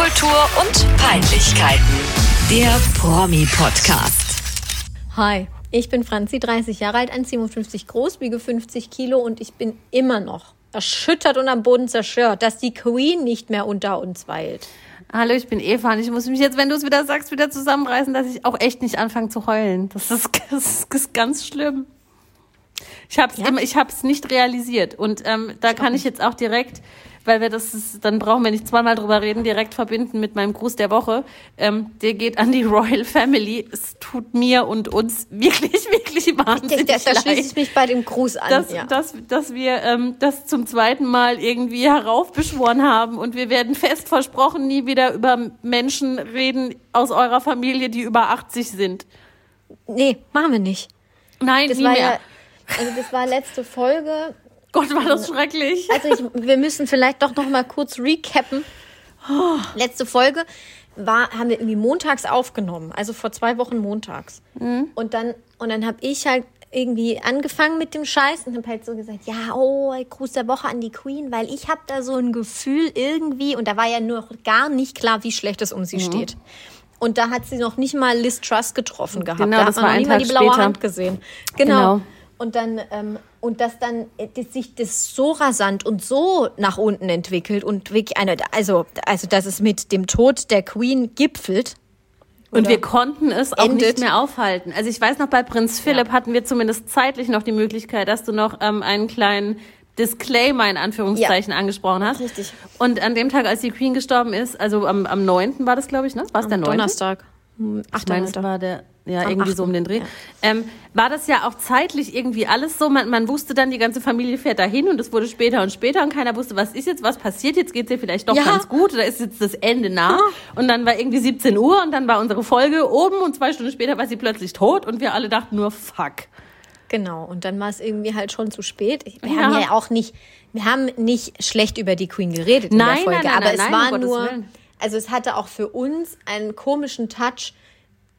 Popkultur und Peinlichkeiten. Der Promi-Podcast. Hi, ich bin Franzi, 30 Jahre alt, 1,57 groß, wiege 50 Kilo und ich bin immer noch erschüttert und am Boden zerstört, dass die Queen nicht mehr unter uns weilt. Hallo, ich bin Eva und ich muss mich jetzt, wenn du es wieder sagst, wieder zusammenreißen, dass ich auch echt nicht anfange zu heulen. Das ist, das ist ganz schlimm. Ich habe es Ja. immer, ich habe es nicht realisiert und ähm, da kann ich jetzt auch direkt, weil wir das, ist, dann brauchen wir nicht zweimal drüber reden, direkt verbinden mit meinem Gruß der Woche. Ähm, der geht an die Royal Family. Es tut mir und uns wirklich, wirklich wahnsinnig da, da schließe leid ich mich bei dem Gruß an. dass, ja. dass, dass wir ähm, das zum zweiten Mal irgendwie heraufbeschworen haben und wir werden fest versprochen, nie wieder über Menschen reden aus eurer Familie, die über 80 sind. nee, machen wir nicht. Nein, Das nie war mehr. ja, also das war letzte Folge. Gott, war das schrecklich. Also ich, wir müssen vielleicht doch noch mal kurz recappen. Letzte Folge war, haben wir irgendwie montags aufgenommen, also vor zwei Wochen montags. Und dann, und dann habe ich halt irgendwie angefangen mit dem Scheiß und habe halt so gesagt, ja, oh, Gruß der Woche an die Queen, weil ich habe da so ein Gefühl irgendwie, und da war ja noch gar nicht klar, wie schlecht es um sie steht. Und da hat sie noch nicht mal Liz Truss getroffen gehabt. Genau, da das hat man war noch nicht mal die blaue später. Hand gesehen. Genau. Genau. Und dann, ähm, und dass dann äh, das sich das so rasant und so nach unten entwickelt und wirklich eine, also, also, dass es mit dem Tod der Queen gipfelt. Und wir konnten es auch endet. nicht mehr aufhalten. Also ich weiß noch, bei Prinz Philipp hatten wir zumindest zeitlich noch die Möglichkeit, dass du noch ähm, einen kleinen Disclaimer in Anführungszeichen angesprochen hast. Richtig. Und an dem Tag, als die Queen gestorben ist, also am, am 9. war das, glaube ich, ne? War es der 9.? Donnerstag. Hm, Ich meine, es 8. war der, ja, Am irgendwie so um den Dreh. Ja. Ähm, war das ja auch zeitlich irgendwie alles so? Man, man wusste dann, die ganze Familie fährt dahin und es wurde später und später und keiner wusste, was ist jetzt, was passiert jetzt, geht's ihr vielleicht doch Ja. ganz gut oder ist jetzt das Ende nah? Und dann war irgendwie 17 Uhr und dann war unsere Folge oben und zwei Stunden später war sie plötzlich tot und wir alle dachten nur, fuck. Genau. Und dann war es irgendwie halt schon zu spät. Wir Ja. haben ja auch nicht, wir haben nicht schlecht über die Queen geredet Nein, in der Folge. nein, nein, aber es war nur, Willen. Also es hatte auch für uns einen komischen Touch,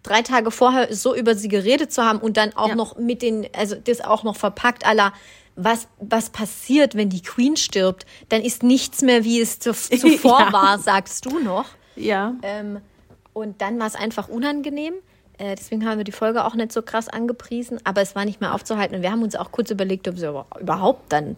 drei Tage vorher so über sie geredet zu haben und dann auch Ja. noch mit den, also das auch noch verpackt aller, was, was passiert, wenn die Queen stirbt, dann ist nichts mehr, wie es zu, zuvor Ja. war, sagst du noch. Ja. Ähm, und dann war es einfach unangenehm. Äh, deswegen haben wir die Folge auch nicht so krass angepriesen, aber es war nicht mehr aufzuhalten. Und wir haben uns auch kurz überlegt, ob wir über- überhaupt dann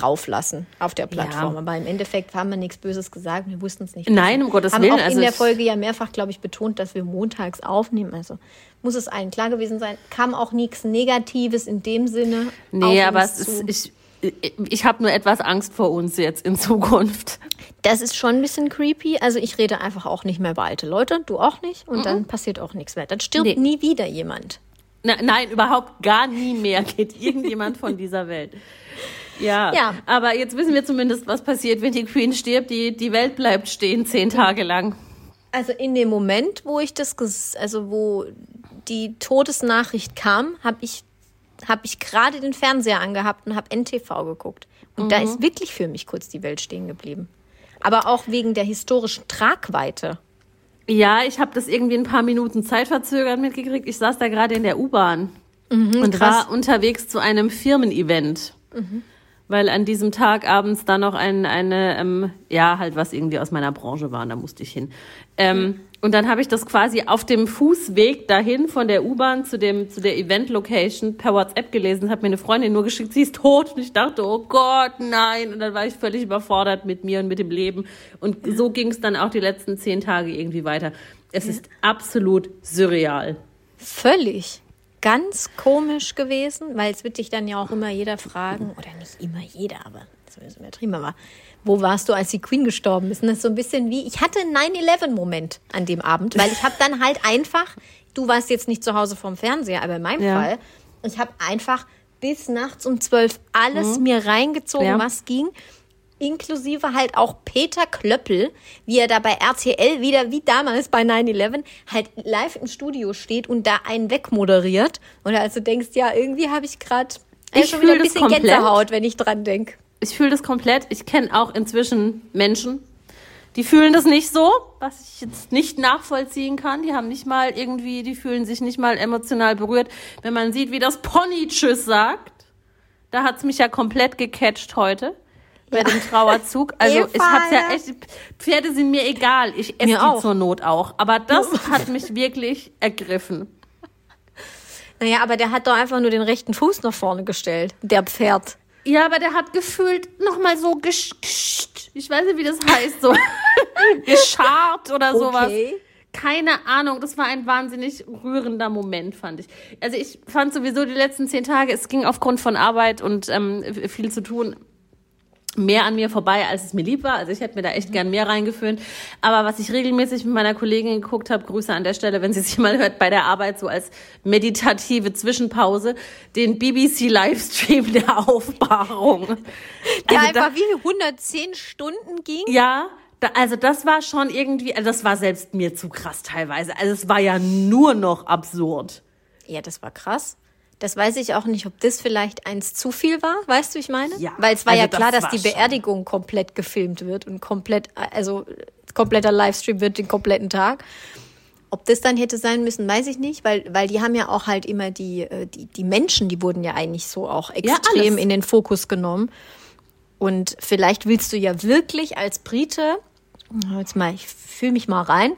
drauf lassen auf der Plattform. Ja. Aber im Endeffekt haben wir nichts Böses gesagt. Wir wussten es nicht. Nein, besser. um Gottes haben Willen, auch also in der Folge ja mehrfach, glaube ich, betont, dass wir montags aufnehmen. Also muss es allen klar gewesen sein. Kam auch nichts Negatives in dem Sinne. Nee, aber es zu. ist, ich, ich habe nur etwas Angst vor uns jetzt in Zukunft. Das ist schon ein bisschen creepy. Also ich rede einfach auch nicht mehr über alte Leute, du auch nicht. Und dann passiert auch nichts mehr. Dann stirbt Nee. nie wieder jemand. Na, nein, überhaupt gar nie mehr geht irgendjemand von dieser Welt. Ja, Ja. aber jetzt wissen wir zumindest, was passiert, wenn die Queen stirbt. Die, die Welt bleibt stehen zehn Tage lang. Also in dem Moment, wo ich das, also wo die Todesnachricht kam, habe ich, habe ich gerade den Fernseher angehabt und habe NTV geguckt. Und da ist wirklich für mich kurz die Welt stehen geblieben. Aber auch wegen der historischen Tragweite. Ja, ich habe das irgendwie ein paar Minuten zeitverzögert mitgekriegt. Ich saß da gerade in der U-Bahn und krass. war unterwegs zu einem Firmen-Event. Weil an diesem Tag abends da noch ein, eine, ähm, ja, halt was irgendwie aus meiner Branche war, und da musste ich hin. Ähm, Und dann habe ich das quasi auf dem Fußweg dahin von der U-Bahn zu, dem, zu der Event-Location per WhatsApp gelesen, hat mir eine Freundin nur geschickt, sie ist tot. Und ich dachte, oh Gott, nein. Und dann war ich völlig überfordert mit mir und mit dem Leben. Und so ging es dann auch die letzten zehn Tage irgendwie weiter. Es ist absolut surreal. Völlig. Ganz komisch gewesen, weil es wird dich dann ja auch immer jeder fragen, oder nicht immer jeder, aber das ist übertrieben, aber wo warst du, als die Queen gestorben ist? Und das ist so ein bisschen wie, ich hatte einen 9-11-Moment an dem Abend, weil ich habe dann halt einfach, du warst jetzt nicht zu Hause vorm Fernseher, aber in meinem Ja. Fall, ich habe einfach bis nachts um 12 alles mir reingezogen, Ja. was ging. Inklusive halt auch Peter Klöppel, wie er da bei RTL wieder, wie damals bei 9-11, halt live im Studio steht und da einen wegmoderiert. Und also denkst, ja, irgendwie habe ich gerade Ich schon wieder ein bisschen komplett. Gänsehaut, wenn ich dran denke. Ich fühle das komplett. Ich kenne auch inzwischen Menschen, die fühlen das nicht so, was ich jetzt nicht nachvollziehen kann. Die haben nicht mal irgendwie, die fühlen sich nicht mal emotional berührt. Wenn man sieht, wie das Pony Tschüss sagt, da hat's mich ja komplett gecatcht heute. Bei dem Trauerzug. Also Eva, ich hab's ja echt, Pferde sind mir egal. Ich esse die auch. zur Not auch. Aber das hat mich wirklich ergriffen. Naja, aber der hat doch einfach nur den rechten Fuß nach vorne gestellt. Der Pferd. Ja, aber der hat gefühlt nochmal so gesch gesch- ich weiß nicht, wie das heißt, so geschart oder sowas. Okay. Keine Ahnung, das war ein wahnsinnig rührender Moment, fand ich. Also ich fand sowieso die letzten zehn Tage, es ging aufgrund von Arbeit und ähm, viel zu tun, mehr an mir vorbei, als es mir lieb war. Also ich hätte mir da echt gern mehr reingeföhnt. Aber was ich regelmäßig mit meiner Kollegin geguckt habe, Grüße an der Stelle, wenn sie sich mal hört, bei der Arbeit so als meditative Zwischenpause, den BBC-Livestream der Aufbahrung. Der Also da- einfach wie 110 Stunden ging. ja, da, also das war schon irgendwie, also das war selbst mir zu krass teilweise. Also es war ja nur noch absurd. Ja, das war krass. Das weiß ich auch nicht, ob das vielleicht eins zu viel war, weißt du, ich meine? Ja, Weil es war also ja klar, das dass die schon- Beerdigung komplett gefilmt wird und komplett, also kompletter Livestream wird den kompletten Tag. Ob das dann hätte sein müssen, weiß ich nicht, weil, weil die haben ja auch halt immer die, äh, die, die Menschen, die wurden ja eigentlich so auch extrem alles. in den Fokus genommen. Und vielleicht willst du ja wirklich als Brite, jetzt mal, ich fühle mich mal rein,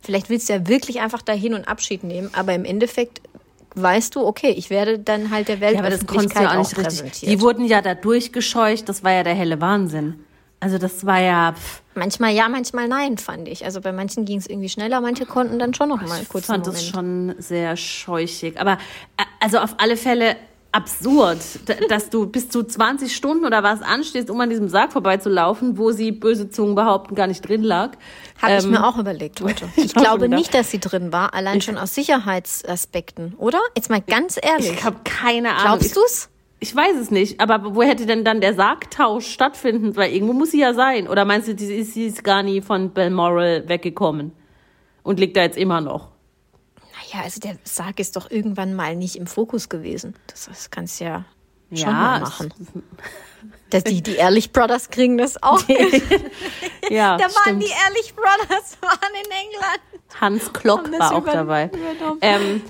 vielleicht willst du ja wirklich einfach dahin und Abschied nehmen, aber im Endeffekt weißt du, okay, ich werde dann halt der Ja, aber das konntest du ja auch nicht richtig. Die wurden ja da durchgescheucht, das war ja der helle Wahnsinn. Also das war ja, pff, manchmal ja, manchmal nein, fand ich. Also bei manchen ging es irgendwie schneller, manche konnten dann schon noch mal ich kurz einen fand das Moment. schon sehr scheuchig. Aber äh, also auf alle Fälle absurd, dass du bis zu 20 Stunden oder was anstehst, um an diesem Sarg vorbeizulaufen, wo sie böse Zungen behaupten, gar nicht drin lag. Habe ich Ähm, mir auch überlegt heute. Ich glaube gedacht. nicht, dass sie drin war, allein schon aus Sicherheitsaspekten, oder? Jetzt mal ganz ehrlich. Ich habe keine Ahnung. Glaubst du's? Ich, ich weiß es nicht, aber wo hätte denn dann der Sargtausch stattfinden? Weil irgendwo muss sie ja sein. Oder meinst du, sie ist, sie ist gar nie von Balmoral weggekommen und liegt da jetzt immer noch? Naja, also der Sarg ist doch irgendwann mal nicht im Fokus gewesen. Das, das kannst du ja schon Ja, mal es- machen. Das, die, die Ehrlich Brothers kriegen das auch. Ja, da waren stimmt. die Ehrlich Brothers waren in England. Hans Klock war auch dabei. Ähm,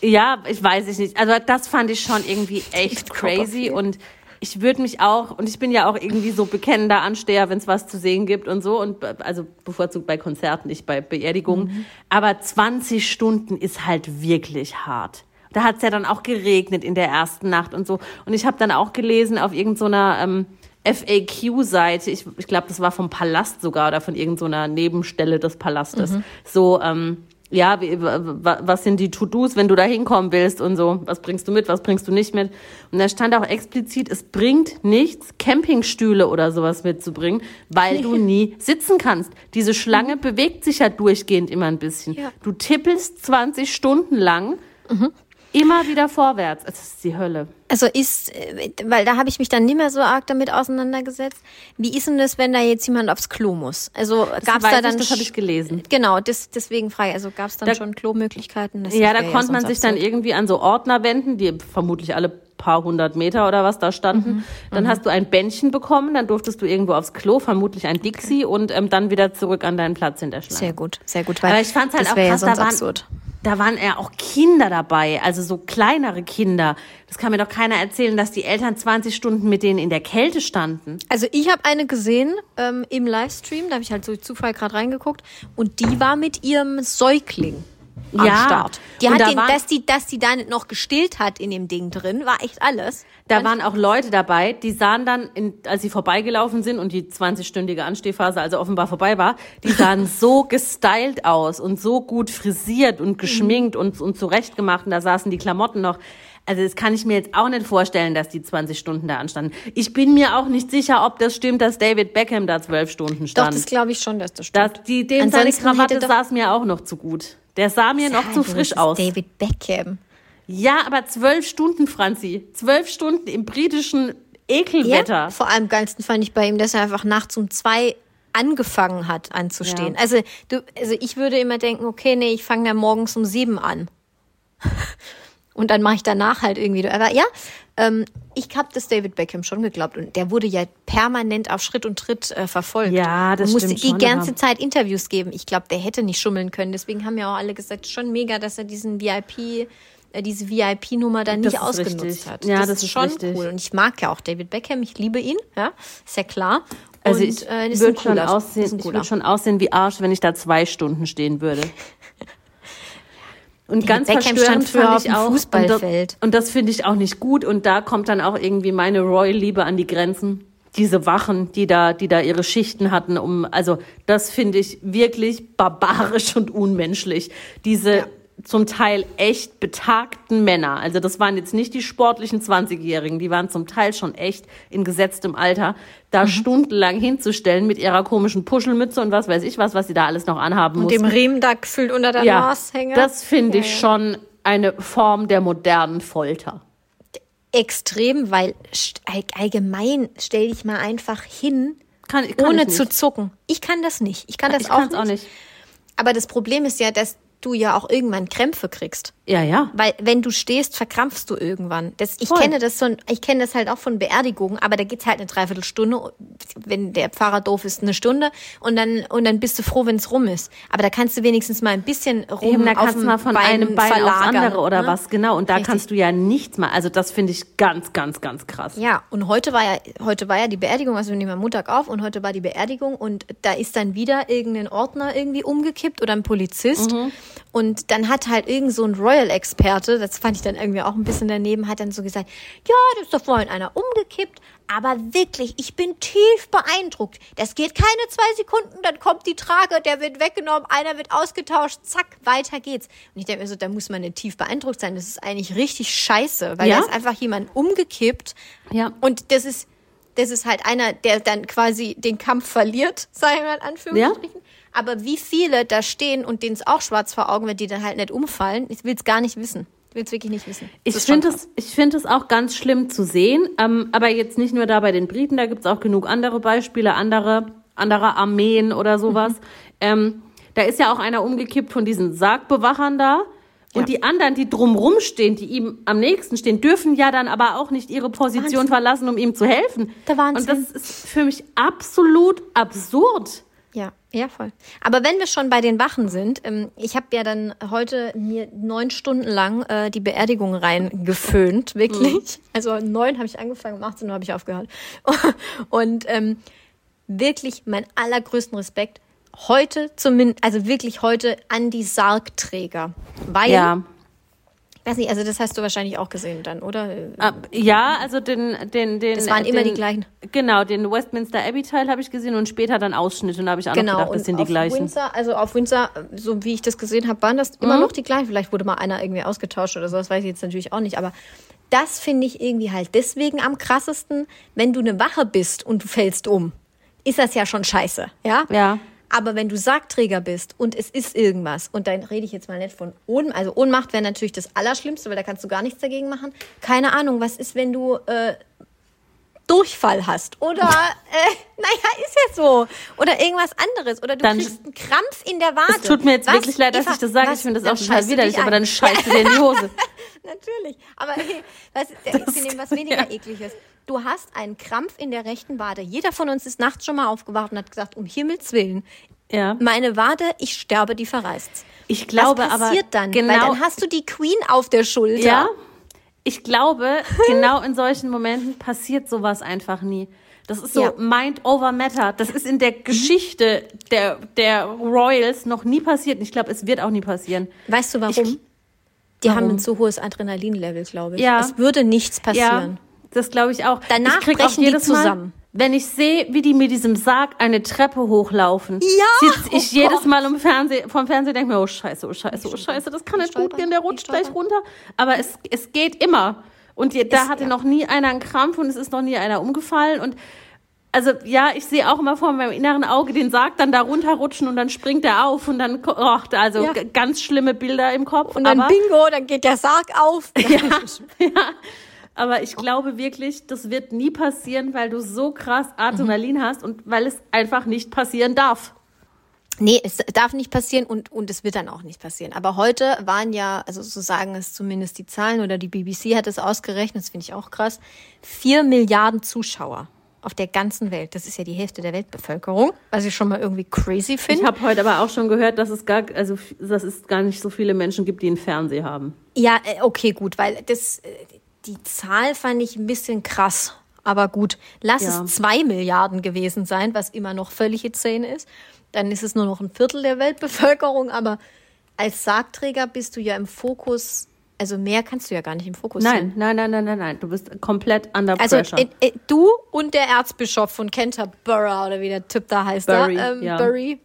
ja, ich weiß es nicht. Also das fand ich schon irgendwie echt crazy und ich würde mich auch, und ich bin ja auch irgendwie so bekennender Ansteher, wenn es was zu sehen gibt und so, und also bevorzugt bei Konzerten, nicht bei Beerdigungen. Mhm. Aber 20 Stunden ist halt wirklich hart. Da hat es ja dann auch geregnet in der ersten Nacht und so. Und ich habe dann auch gelesen auf irgendeiner ähm, FAQ-Seite, ich, ich glaube, das war vom Palast sogar oder von irgendeiner Nebenstelle des Palastes, Mhm. so, ähm, ja, wie, wa- wa- was sind die To-Dos, wenn du da hinkommen willst und so, was bringst du mit, was bringst du nicht mit. Und da stand auch explizit, es bringt nichts, Campingstühle oder sowas mitzubringen, weil du nie sitzen kannst. Diese Schlange bewegt sich ja durchgehend immer ein bisschen. Ja. Du tippelst 20 Stunden lang immer wieder vorwärts. Es ist die Hölle. Also ist, äh, weil da habe ich mich dann nicht mehr so arg damit auseinandergesetzt. Wie ist denn das, wenn da jetzt jemand aufs Klo muss? Also gab es da dann. das habe ich gelesen. Genau, das, deswegen frage ich, also gab es dann Da- schon Klomöglichkeiten? Ja, da konnte man sich dann irgendwie an so Ordner wenden, die vermutlich alle paar hundert Meter oder was da standen. Mhm, Dann hast du ein Bändchen bekommen, dann durftest du irgendwo aufs Klo, vermutlich ein Dixie und ähm, dann wieder zurück an deinen Platz in der Schlange. Sehr gut, sehr gut. Weil Aber ich fand's halt das auch ja krass, sonst da waren, absurd. Da waren ja auch Kinder dabei, also so kleinere Kinder. Das kann mir doch keiner erzählen, dass die Eltern 20 Stunden mit denen in der Kälte standen. Also ich habe eine gesehen ähm, im Livestream, da habe ich halt so Zufall gerade reingeguckt und die war mit ihrem Säugling am Ja, Start. Die und hat da den, waren- dass die, dass die da nicht noch gestillt hat in dem Ding drin, war echt alles. Da waren auch Leute dabei, die sahen dann, in, als sie vorbeigelaufen sind und die 20-stündige Anstehphase also offenbar vorbei war, die sahen so gestylt aus und so gut frisiert und geschminkt und, und zurechtgemacht und da saßen die Klamotten noch. Also das kann ich mir jetzt auch nicht vorstellen, dass die 20 Stunden da anstanden. Ich bin mir auch nicht sicher, ob das stimmt, dass David Beckham da zwölf Stunden Doch, stand. das glaube ich schon, dass das stimmt. das, die, dem seine Ansonsten Krawatte hätte doch- saß mir auch noch zu gut. Der sah mir noch Ja, zu frisch aus. David Beckham. Ja, aber zwölf Stunden, Franzi. Zwölf Stunden im britischen Ekelwetter. Ja, vor allem geilsten fand ich bei ihm, dass er einfach nachts um zwei angefangen hat anzustehen. Ja. Also, du, also ich würde immer denken, okay, nee, ich fange dann morgens um sieben an. Und dann mache ich danach halt irgendwie. Aber ja, ähm, ich habe das David Beckham schon geglaubt und der wurde ja permanent auf Schritt und Tritt äh, verfolgt. Ja, das und musste stimmt die schon, ganze aber- Zeit Interviews geben. Ich glaube, der hätte nicht schummeln können. Deswegen haben ja auch alle gesagt, schon mega, dass er diesen VIP äh, diese VIP-Nummer dann Das nicht ausgenutzt richtig. hat. Ja, das, das ist ist schon richtig. cool. Und ich mag ja auch David Beckham, ich liebe ihn, ja, ist ja klar. Also Und, ich äh, würde schon aussehen, ich würde schon aussehen wie Arsch, wenn ich da zwei Stunden stehen würde. Und ganz Beckham verstörend fand ich auch, Fußballfeld. Und das, das finde ich auch nicht gut. Und da kommt dann auch irgendwie meine Royal-Liebe an die Grenzen. Diese Wachen, die da, die da ihre Schichten hatten, um, also das finde ich wirklich barbarisch und unmenschlich. Diese zum Teil echt betagten Männer. Also das waren jetzt nicht die sportlichen 20-Jährigen, die waren zum Teil schon echt in gesetztem Alter, da stundenlang hinzustellen mit ihrer komischen Puschelmütze und was weiß ich was, was sie da alles noch anhaben Und mussten. dem Riemen da gefühlt unter der ja, Nashänge. das finde ich schon eine Form der modernen Folter. extrem, weil allgemein stell dich mal einfach hin, Kann, kann ohne zu zucken. Ich kann das nicht. Ich kann das ich auch nicht. auch nicht. Aber das Problem ist ja, dass du ja auch irgendwann Krämpfe kriegst. Ja, ja. Weil wenn du stehst, verkrampfst du irgendwann. Das, ich Voll. kenne das so, ich kenne das halt auch von Beerdigungen, aber da geht's halt eine Dreiviertelstunde, wenn der Pfarrer doof ist, eine Stunde und dann und dann bist du froh, wenn es rum ist. Aber da kannst du wenigstens mal ein bisschen rum Eben, da auf kannst du mal von Bein einem Bein aufs andere oder ne? was, genau. Und da Richtig. kannst du ja nichts mal. Also das finde ich ganz, ganz, ganz krass. Ja, und heute war ja, heute war ja die Beerdigung, also wir nehmen am Montag auf und heute war die Beerdigung und da ist dann wieder irgendein Ordner irgendwie umgekippt oder ein Polizist. Und dann hat halt irgend so ein Royal-Experte, das fand ich dann irgendwie auch ein bisschen daneben, hat dann so gesagt, ja, das ist doch vorhin einer umgekippt, aber wirklich, ich bin tief beeindruckt. Das geht keine zwei Sekunden, dann kommt die Trage, der wird weggenommen, einer wird ausgetauscht, zack, weiter geht's. Und ich denke mir so, da muss man nicht tief beeindruckt sein. Das ist eigentlich richtig scheiße, weil Ja. da ist einfach jemand umgekippt. Ja. Und das ist, das ist halt einer, der dann quasi den Kampf verliert, sagen wir mal in Anführungsstrichen. Aber wie viele da stehen und denen es auch schwarz vor Augen wird, die dann halt nicht umfallen, ich will es gar nicht wissen. Ich will es wirklich nicht wissen. Ich Das finde es, ich finde es auch ganz schlimm zu sehen, ähm, aber jetzt nicht nur da bei den Briten, da gibt es auch genug andere Beispiele, andere, andere Armeen oder sowas. Ähm, da ist ja auch einer umgekippt von diesen Sargbewachern da. Und Ja. die anderen, die drumrum stehen, die ihm am nächsten stehen, dürfen ja dann aber auch nicht ihre Position Wahnsinn. verlassen, um ihm zu helfen. Der Wahnsinn. Und das ist für mich absolut absurd. Ja, ja, voll. Aber wenn wir schon bei den Wachen sind, ähm, ich habe ja dann heute mir neun Stunden lang äh, die Beerdigung reingeföhnt, wirklich. Also neun habe ich angefangen, um 18 Uhr habe ich aufgehört. Und ähm, wirklich meinen allergrößten Respekt heute zumindest, also wirklich heute an die Sargträger. Weil, Ja. Weiß nicht, also das hast du wahrscheinlich auch gesehen dann, oder? Ah, Ja, also den, den, den. Das waren immer den, die gleichen. Genau, den Westminster Abbey Teil habe ich gesehen und später dann Ausschnitte und da habe ich auch Genau, noch gedacht, das sind die gleichen. Windsor, also auf Windsor, so wie ich das gesehen habe, waren das immer Mhm. noch die gleichen. Vielleicht wurde mal einer irgendwie ausgetauscht oder so, das weiß ich jetzt natürlich auch nicht. Aber das finde ich irgendwie halt deswegen am krassesten, wenn du eine Wache bist und du fällst um, ist das ja schon scheiße, ja? Ja. Aber wenn du Sargträger bist und es ist irgendwas, und dann rede ich jetzt mal nicht von Ohnmacht, also Ohnmacht wäre natürlich das Allerschlimmste, weil da kannst du gar nichts dagegen machen. Keine Ahnung, was ist, wenn du äh, Durchfall hast oder, äh, naja, ist ja so. Oder irgendwas anderes. Oder du Dann- kriegst einen Krampf in der Wade. Es tut mir jetzt Was, wirklich leid, dass Eva, ich das sage. was, Ich finde das auch total du widerlich, aber an. dann scheißt du dir in die Hose. Natürlich. Aber hey, was, wir nehmen was weniger ekliges. Du hast einen Krampf in der rechten Wade. Jeder von uns ist nachts schon mal aufgewacht und hat gesagt, um Himmels Willen, Ja. meine Wade, ich sterbe, die verreißt. Ich glaube was passiert aber dann? genau. Weil dann hast du die Queen auf der Schulter. ja. Ich glaube, genau in solchen Momenten passiert sowas einfach nie. Das ist so Ja. Mind over Matter. Das ist in der Geschichte der, der Royals noch nie passiert. Und Ich glaube, es wird auch nie passieren. Weißt du warum? Ich- die haben Warum? ein zu hohes Adrenalinlevel, glaube ich. Ja. Es würde nichts passieren. Ja, das glaube ich auch. Danach ich krieg brechen auch die zusammen. Mal, wenn ich sehe, wie die mit diesem Sarg eine Treppe hochlaufen, Ja, sitze ich oh jedes. Mal im Fernseh, vom Fernseher denke mir, oh Scheiße, oh Scheiße, oh Scheiße, das kann Die nicht gut gehen, der die rutscht gleich runter. Aber es, es geht immer. Und je, da hatte ja. noch nie einer einen Krampf und es ist noch nie einer umgefallen und also ja, ich sehe auch immer vor meinem inneren Auge den Sarg dann da runterrutschen und dann springt er auf und dann, oh, also Ja. ganz schlimme Bilder im Kopf. Und dann aber, Bingo, dann geht der Sarg auf. ja, ja. Aber ich glaube wirklich, das wird nie passieren, weil du so krass Adrenalin hast und weil es einfach nicht passieren darf. Nee, es darf nicht passieren und, und es wird dann auch nicht passieren. Aber heute waren ja, also so sagen es zumindest die Zahlen oder die BBC hat es ausgerechnet, das finde ich auch krass, vier Milliarden Zuschauer. auf der ganzen Welt. Das ist ja die Hälfte der Weltbevölkerung, was ich schon mal irgendwie crazy Ich finde. habe heute aber auch schon gehört, dass es gar, also dass es gar nicht so viele Menschen gibt, die einen Fernseher haben. Ja, äh, okay, gut, weil das, äh, die Zahl fand ich ein bisschen krass. Aber gut, lass Ja. es zwei Milliarden gewesen sein, was immer noch völlig insane ist. Dann ist es nur noch ein Viertel der Weltbevölkerung. Aber als Sargträger bist du ja im Fokus. Also mehr kannst du ja gar nicht im Fokus Nein, sehen. nein, nein, nein, nein, nein. Du bist komplett under Also pressure. äh, du und der Erzbischof von Canterbury oder wie der Typ da heißt, Bury, da, ähm, ja. Bury.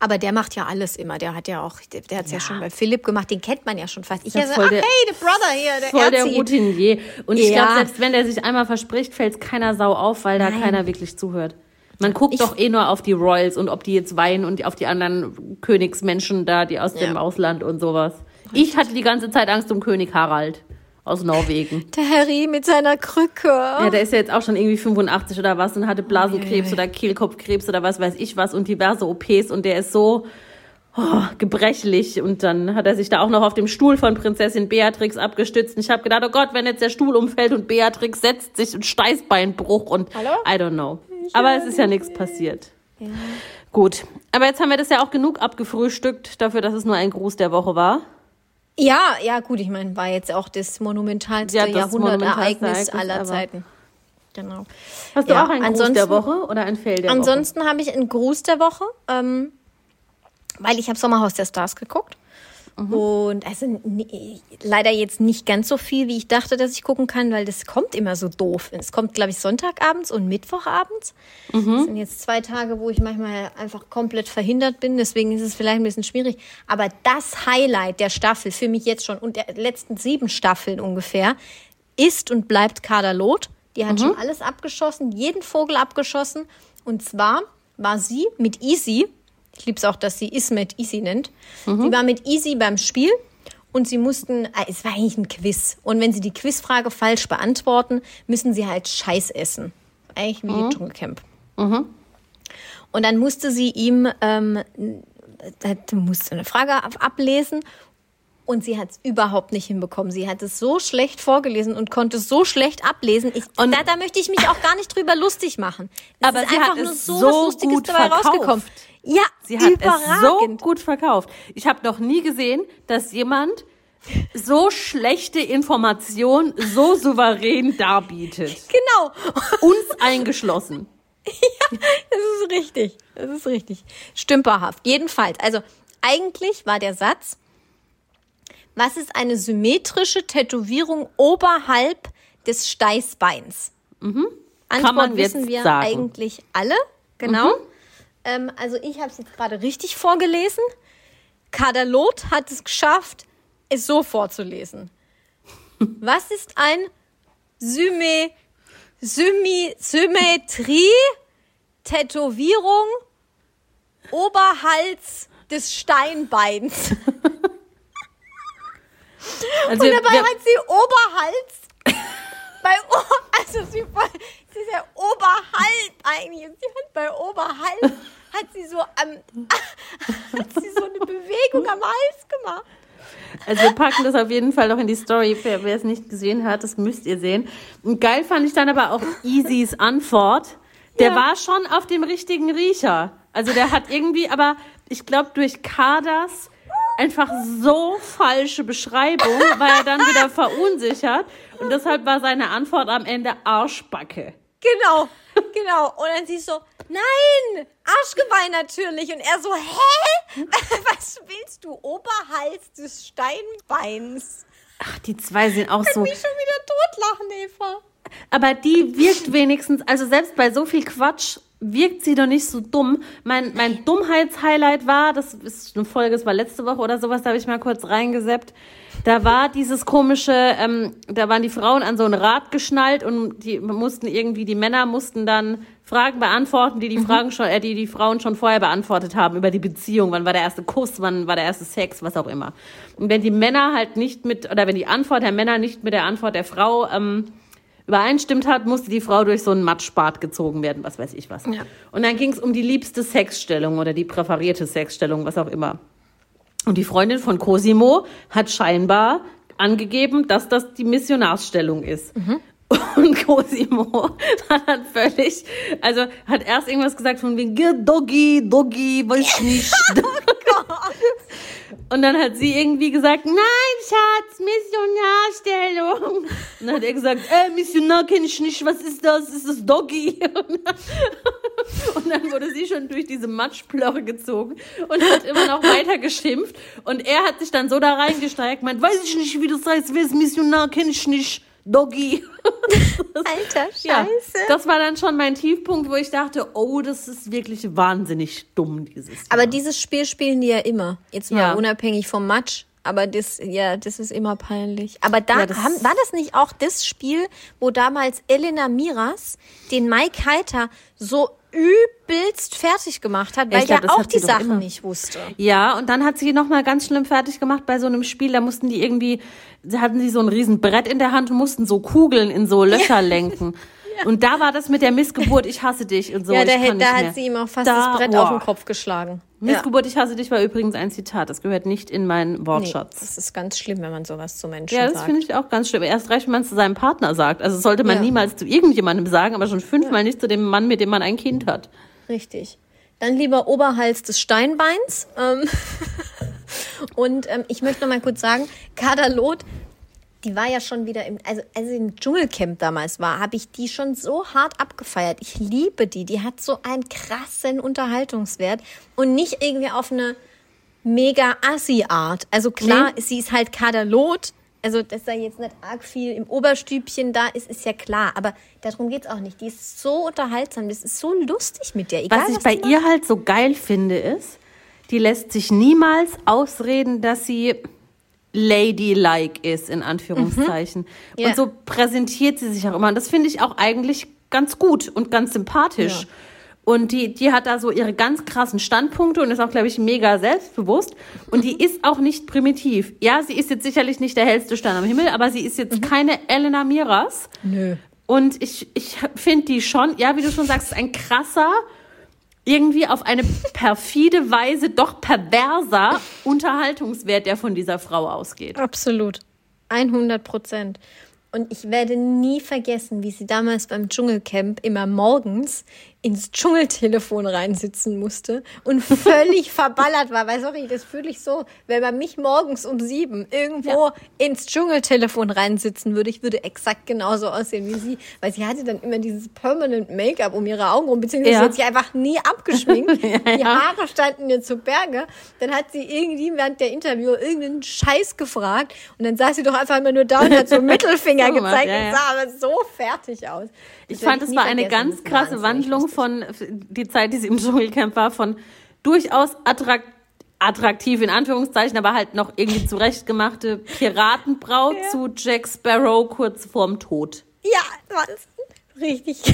Aber der macht ja alles immer. Der hat ja auch, der, der hat es ja. Ja. schon bei Philipp gemacht. Den kennt man ja schon fast. Ich Ja, so, voll ach der- hey, der Brother hier, der Voll der Erzi. Routinier. Und ich Ja. glaube, selbst wenn der sich einmal verspricht, fällt es keiner Sau auf, weil da Nein. keiner wirklich zuhört. Man guckt doch eh nur auf die Royals und ob die jetzt weinen und auf die anderen Königsmenschen da, die aus dem Ja. Ausland und sowas. Ich hatte die ganze Zeit Angst um König Harald aus Norwegen. Der Harry mit seiner Krücke. Ja, der ist ja jetzt auch schon irgendwie 85 oder was und hatte Blasenkrebs Ui. oder Kehlkopfkrebs oder was weiß ich was und diverse OPs und der ist so oh, gebrechlich und dann hat er sich da auch noch auf dem Stuhl von Prinzessin Beatrix abgestützt und ich habe gedacht, oh Gott, wenn jetzt der Stuhl umfällt und Beatrix setzt sich und Steißbeinbruch und Hallo? I don't know. Aber es ist ja nichts passiert. Gut, aber jetzt haben wir das ja auch genug abgefrühstückt dafür, dass es nur ein Gruß der Woche war. Ja, ja, gut, ich meine, war jetzt auch das monumentalste Ja, das Jahrhundertereignis aller Zeiten. Genau. Hast du Ja, auch einen Gruß ansonsten- der Woche oder ein Fail der Woche? Ansonsten habe ich einen Gruß der Woche, ähm, weil ich habe Sommerhaus der Stars geguckt. Und also n- leider jetzt nicht ganz so viel, wie ich dachte, dass ich gucken kann, weil das kommt immer so doof. Es kommt, glaube ich, Sonntagabends und Mittwochabends. Das sind jetzt zwei Tage, wo ich manchmal einfach komplett verhindert bin. Deswegen ist es vielleicht ein bisschen schwierig. Aber das Highlight der Staffel für mich jetzt schon und der letzten sieben Staffeln ungefähr ist und bleibt Kader Loth. Die hat schon alles abgeschossen, jeden Vogel abgeschossen. Und zwar war sie mit Easy, ich liebe es auch, dass sie Ismet Easy nennt, sie war mit Easy beim Spiel und sie mussten, äh, es war eigentlich ein Quiz. Und wenn sie die Quizfrage falsch beantworten, müssen sie halt Scheiß essen. Eigentlich wie mhm. Dschungelcamp. Und dann musste sie ihm, ähm, äh, musste eine Frage ab ablesen und sie hat es überhaupt nicht hinbekommen. Sie hat es so schlecht vorgelesen und konnte es so schlecht ablesen. Ich, und da, da möchte ich mich auch gar nicht drüber lustig machen. Es Aber ist sie einfach hat nur es so, so was Lustiges gut dabei verkauft. rausgekommen. Ja, Sie hat es so gut verkauft. Ich habe noch nie gesehen, dass jemand so schlechte Informationen so souverän darbietet. Genau. Uns eingeschlossen. Das ist richtig. Das ist richtig. Stümperhaft. Jedenfalls. Also, eigentlich war der Satz, was ist eine symmetrische Tätowierung oberhalb des Steißbeins? Antwort Mhm. jetzt wissen wir sagen. eigentlich alle. Genau. Ähm, also ich habe es jetzt gerade richtig vorgelesen. Kadalot hat es geschafft, es so vorzulesen. Was ist ein Symme, Symi, Symmetrie, Tätowierung, Oberhals des Steinbeins? Also Und dabei wir- hat sie Oberhals. bei also sie, war- sie ist ja Oberhalb eigentlich. Und sie hat bei Oberhalb hat sie so am, hat sie so eine Bewegung am Hals gemacht. Also wir packen das auf jeden Fall noch in die Story. Wer, wer es nicht gesehen hat, das müsst ihr sehen. Und geil fand ich dann aber auch Easys Antwort. Der Ja. war schon auf dem richtigen Riecher. Also der hat irgendwie, aber ich glaube durch Kaders einfach so falsche Beschreibung, war er dann wieder verunsichert. Und deshalb war seine Antwort am Ende Arschbacke. Genau, genau. Und dann sie so, nein, Arschgeweih natürlich. Und er so, hä? Was willst du? Oberhals des Steinbeins. Ach, die zwei sind auch so. Mich schon wieder totlachen, Eva. Aber die wirkt wenigstens, also selbst bei so viel Quatsch wirkt sie doch nicht so dumm. Mein, mein Dummheitshighlight war, das ist eine Folge, das war letzte Woche oder sowas, da habe ich mal kurz reingeseppt. Da war dieses komische, ähm, da waren die Frauen an so ein Rad geschnallt und die mussten irgendwie, die Männer mussten dann Fragen beantworten, die die Fragen schon, äh, die die Frauen schon vorher beantwortet haben über die Beziehung. Wann war der erste Kuss? Wann war der erste Sex? Was auch immer. Und wenn die Männer halt nicht mit, oder wenn die Antwort der Männer nicht mit der Antwort der Frau, ähm, übereinstimmt hat, musste die Frau durch so einen Matschbad gezogen werden, was weiß ich was. Ja. Und dann ging es um die liebste Sexstellung oder die präferierte Sexstellung, was auch immer. Und die Freundin von Cosimo hat scheinbar angegeben, dass das die Missionarsstellung ist. Und Cosimo hat dann völlig, also hat erst irgendwas gesagt von wegen, "Geh, Doggy, Doggy, weiß ich nicht. Und dann hat sie irgendwie gesagt, nein, Schatz, Missionarstellung. Und dann hat er gesagt, äh, Missionar kenne ich nicht, was ist das? Ist das Doggy? Und dann wurde sie schon durch diese Matschplörre gezogen und hat immer noch weiter geschimpft. Und er hat sich dann so da reingesteigt, meint, weiß ich nicht, wie das heißt, wer ist Missionar, kenne ich nicht. Doggy. Alter, scheiße. Ja, das war dann schon mein Tiefpunkt, wo ich dachte, oh, das ist wirklich wahnsinnig dumm, dieses Aber Jahr. dieses Spiel spielen die ja immer. Jetzt mal Ja. unabhängig vom Match. Aber das, ja, das ist immer peinlich. Aber da Ja, das- haben, war das nicht auch das Spiel, wo damals Elena Miras den Mike Heiter so übelst fertig gemacht hat, weil Ich glaub, der auch die Sachen immer. nicht wusste. Ja, und dann hat sie noch mal ganz schlimm fertig gemacht bei so einem Spiel. Da mussten die irgendwie, da hatten sie so ein riesen Brett in der Hand und mussten so Kugeln in so Löcher lenken. Und da war das mit der Missgeburt, ich hasse dich und so. ja, da, da hat sie ihm auch fast Da- das Brett boah. auf den Kopf geschlagen. Ja. Missgeburt, ich hasse dich war übrigens ein Zitat. Das gehört nicht in meinen Nee, Wortschatz. das ist ganz schlimm, wenn man sowas zu Menschen ja, das sagt. finde ich auch ganz schlimm. Erst recht, wenn man es zu seinem Partner sagt. Also das sollte man Ja. niemals zu irgendjemandem sagen, aber schon fünfmal nicht zu dem Mann, mit dem man ein Kind hat. Richtig. Dann lieber Oberhals des Steinbeins. Ähm, und ähm, ich möchte noch mal kurz sagen, Kadalot, die war ja schon wieder im, also als sie im Dschungelcamp damals war, habe ich die schon so hart abgefeiert. Ich liebe die. Die hat so einen krassen Unterhaltungswert und nicht irgendwie auf eine mega Assi-Art. Also klar, sie ist halt Kadalot. Also, dass da jetzt nicht arg viel im Oberstübchen da ist, ist ja klar. Aber darum geht's auch nicht. Die ist so unterhaltsam. Das ist so lustig mit der. Egal, Was ich was bei ihr halt so geil finde, ist, die lässt sich niemals ausreden, dass sie ladylike ist, in Anführungszeichen. Mhm. Ja. Und so präsentiert sie sich auch immer. Und das finde ich auch eigentlich ganz gut und ganz sympathisch. Ja. Und die, die hat da so ihre ganz krassen Standpunkte und ist auch, glaube ich, mega selbstbewusst. Und Mhm. die ist auch nicht primitiv. Ja, sie ist jetzt sicherlich nicht der hellste Stern am Himmel, aber sie ist jetzt Mhm. keine Elena Miras. Nö. Und ich, ich finde die schon, ja, wie du schon sagst, ein krasser, irgendwie auf eine perfide Weise doch perverser Unterhaltungswert, der von dieser Frau ausgeht. Absolut. 100 Prozent. Und ich werde nie vergessen, wie sie damals beim Dschungelcamp immer morgens ins Dschungeltelefon reinsitzen musste und völlig verballert war. Weil, sorry, das fühle ich so, wenn man mich morgens um sieben irgendwo ins Dschungeltelefon reinsitzen würde, ich würde exakt genauso aussehen wie sie. Weil sie hatte dann immer dieses Permanent Make-up um ihre Augen rum, beziehungsweise Ja. sie hat sich einfach nie abgeschminkt. Die ja. Haare standen ihr zu Berge. Dann hat sie irgendwie während der Interview irgendeinen Scheiß gefragt und dann saß sie doch einfach immer nur da und hat so Mittelfinger gezeigt ja, und ja. sah aber so fertig aus. Das Ich fand, es war eine ganz krasse Wandlung. Von die Zeit, die sie im Dschungelcamp war, von durchaus attrakt, attraktiv in Anführungszeichen, aber halt noch irgendwie zurechtgemachte Piratenbraut zu Jack Sparrow kurz vorm Tod. Ja, das ist richtig.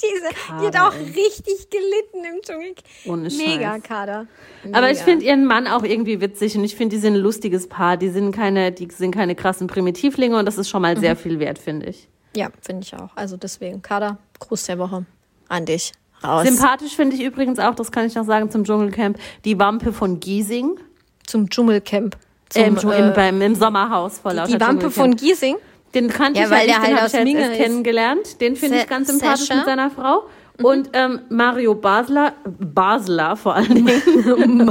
Diese, die hat auch richtig gelitten im Dschungelcamp. Ohne Mega Scheiß. Kader. Aber ich Mega. finde ihren Mann auch irgendwie witzig und ich finde, die sind ein lustiges Paar. Die sind keine, die sind keine krassen Primitivlinge und das ist schon mal Mhm. sehr viel wert, finde ich. Ja, finde ich auch. Also deswegen, Kader, Gruß der Woche an dich. Raus. Sympathisch finde ich übrigens auch, das kann ich noch sagen zum Dschungelcamp, die Wampe von Giesing. Zum Dschungelcamp. Zum, Äh, im, äh, beim, Im Sommerhaus vor lauter die Wampe von. Giesing. Den kannte Ja, ich weil ja der nicht, den halt habe ich erst kennengelernt. Den finde ich ganz sympathisch Sascha? Mhm. mit seiner Frau. Und ähm, Mario Basler, Basler vor allen Dingen.